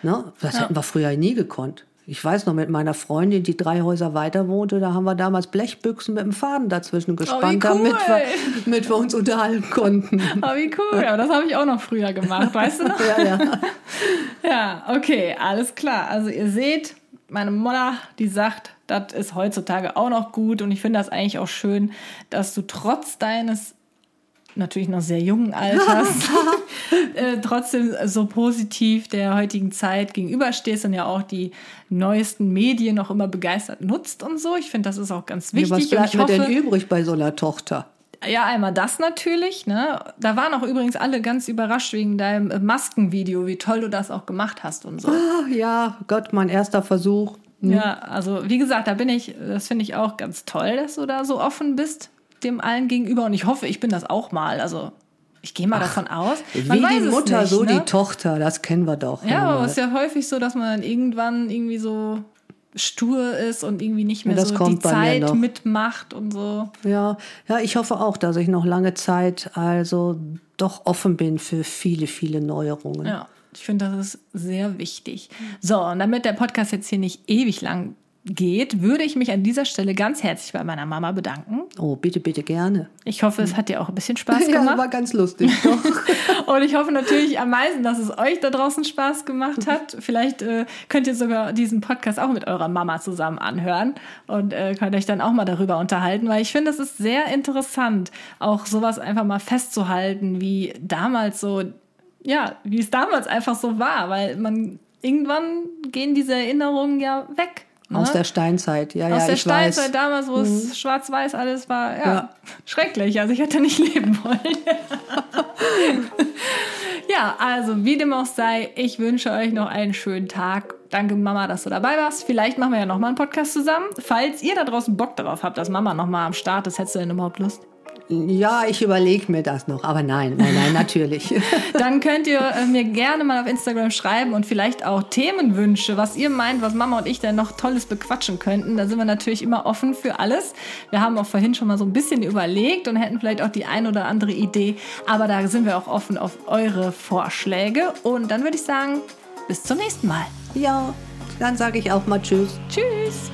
Ne? Das ja. hätten wir früher nie gekonnt. Ich weiß noch, mit meiner Freundin, die drei Häuser weiter wohnte, da haben wir damals Blechbüchsen mit dem Faden dazwischen oh, gespannt, oh, cool. damit, wir, damit wir uns unterhalten konnten. (laughs) Oh, wie cool. Aber das habe ich auch noch früher gemacht, weißt du noch? (laughs) ja, ja. (laughs) ja, okay, alles klar. Also ihr seht, meine Mutter, die sagt, das ist heutzutage auch noch gut und ich finde das eigentlich auch schön, dass du trotz deines natürlich noch sehr jungen Alters (laughs) äh, trotzdem so positiv der heutigen Zeit gegenüberstehst und ja auch die neuesten Medien noch immer begeistert nutzt und so. Ich finde, das ist auch ganz wichtig. Ja, was bleibt mir denn übrig bei so einer Tochter? Ja, einmal das natürlich. Ne? Da waren auch übrigens alle ganz überrascht wegen deinem Maskenvideo, wie toll du das auch gemacht hast und so. Ah, ja, Gott, mein erster Versuch. Hm. Ja, also wie gesagt, da bin ich, das finde ich auch ganz toll, dass du da so offen bist dem allen gegenüber und ich hoffe, ich bin das auch mal. Also ich gehe mal Ach, davon aus. Man wie die Mutter, nicht, so ne? die Tochter, das kennen wir doch. Ja, aber es ist ja häufig so, dass man dann irgendwann irgendwie so stur ist und irgendwie nicht mehr so die Zeit mitmacht und so. Ja, ja, ich hoffe auch, dass ich noch lange Zeit also doch offen bin für viele, viele Neuerungen. Ja, ich finde, das ist sehr wichtig. So, und damit der Podcast jetzt hier nicht ewig lang geht, würde ich mich an dieser Stelle ganz herzlich bei meiner Mama bedanken. Oh, bitte, bitte gerne. Ich hoffe, es hat dir auch ein bisschen Spaß gemacht. ja, war ganz lustig, (laughs) doch. und ich hoffe natürlich am meisten, dass es euch da draußen Spaß gemacht hat. Vielleicht äh, könnt ihr sogar diesen Podcast auch mit eurer Mama zusammen anhören und äh, könnt euch dann auch mal darüber unterhalten, weil ich finde, es ist sehr interessant, auch sowas einfach mal festzuhalten, wie damals so, ja, wie es damals einfach so war, weil man irgendwann gehen diese Erinnerungen ja weg. Aus ne? der Steinzeit, ja, Aus ja, der ich Steinzeit weiß. damals, wo mhm. es schwarz-weiß alles war, ja, ja, schrecklich. Also ich hätte nicht leben wollen. (laughs) ja, also wie dem auch sei, ich wünsche euch noch einen schönen Tag. Danke, Mama, dass du dabei warst. Vielleicht machen wir ja nochmal einen Podcast zusammen. Falls ihr da draußen Bock darauf habt, dass Mama nochmal am Start ist, hättest du denn überhaupt Lust? Ja, ich überlege mir das noch, aber nein, nein, nein, (laughs) natürlich. (laughs) Dann könnt ihr äh, mir gerne mal auf Instagram schreiben und vielleicht auch Themenwünsche, was ihr meint, was Mama und ich denn noch Tolles bequatschen könnten. Da sind wir natürlich immer offen für alles. Wir haben auch vorhin schon mal so ein bisschen überlegt und hätten vielleicht auch die ein oder andere Idee, aber da sind wir auch offen auf eure Vorschläge. Und dann würde ich sagen, bis zum nächsten Mal. Ja, dann sage ich auch mal Tschüss. Tschüss.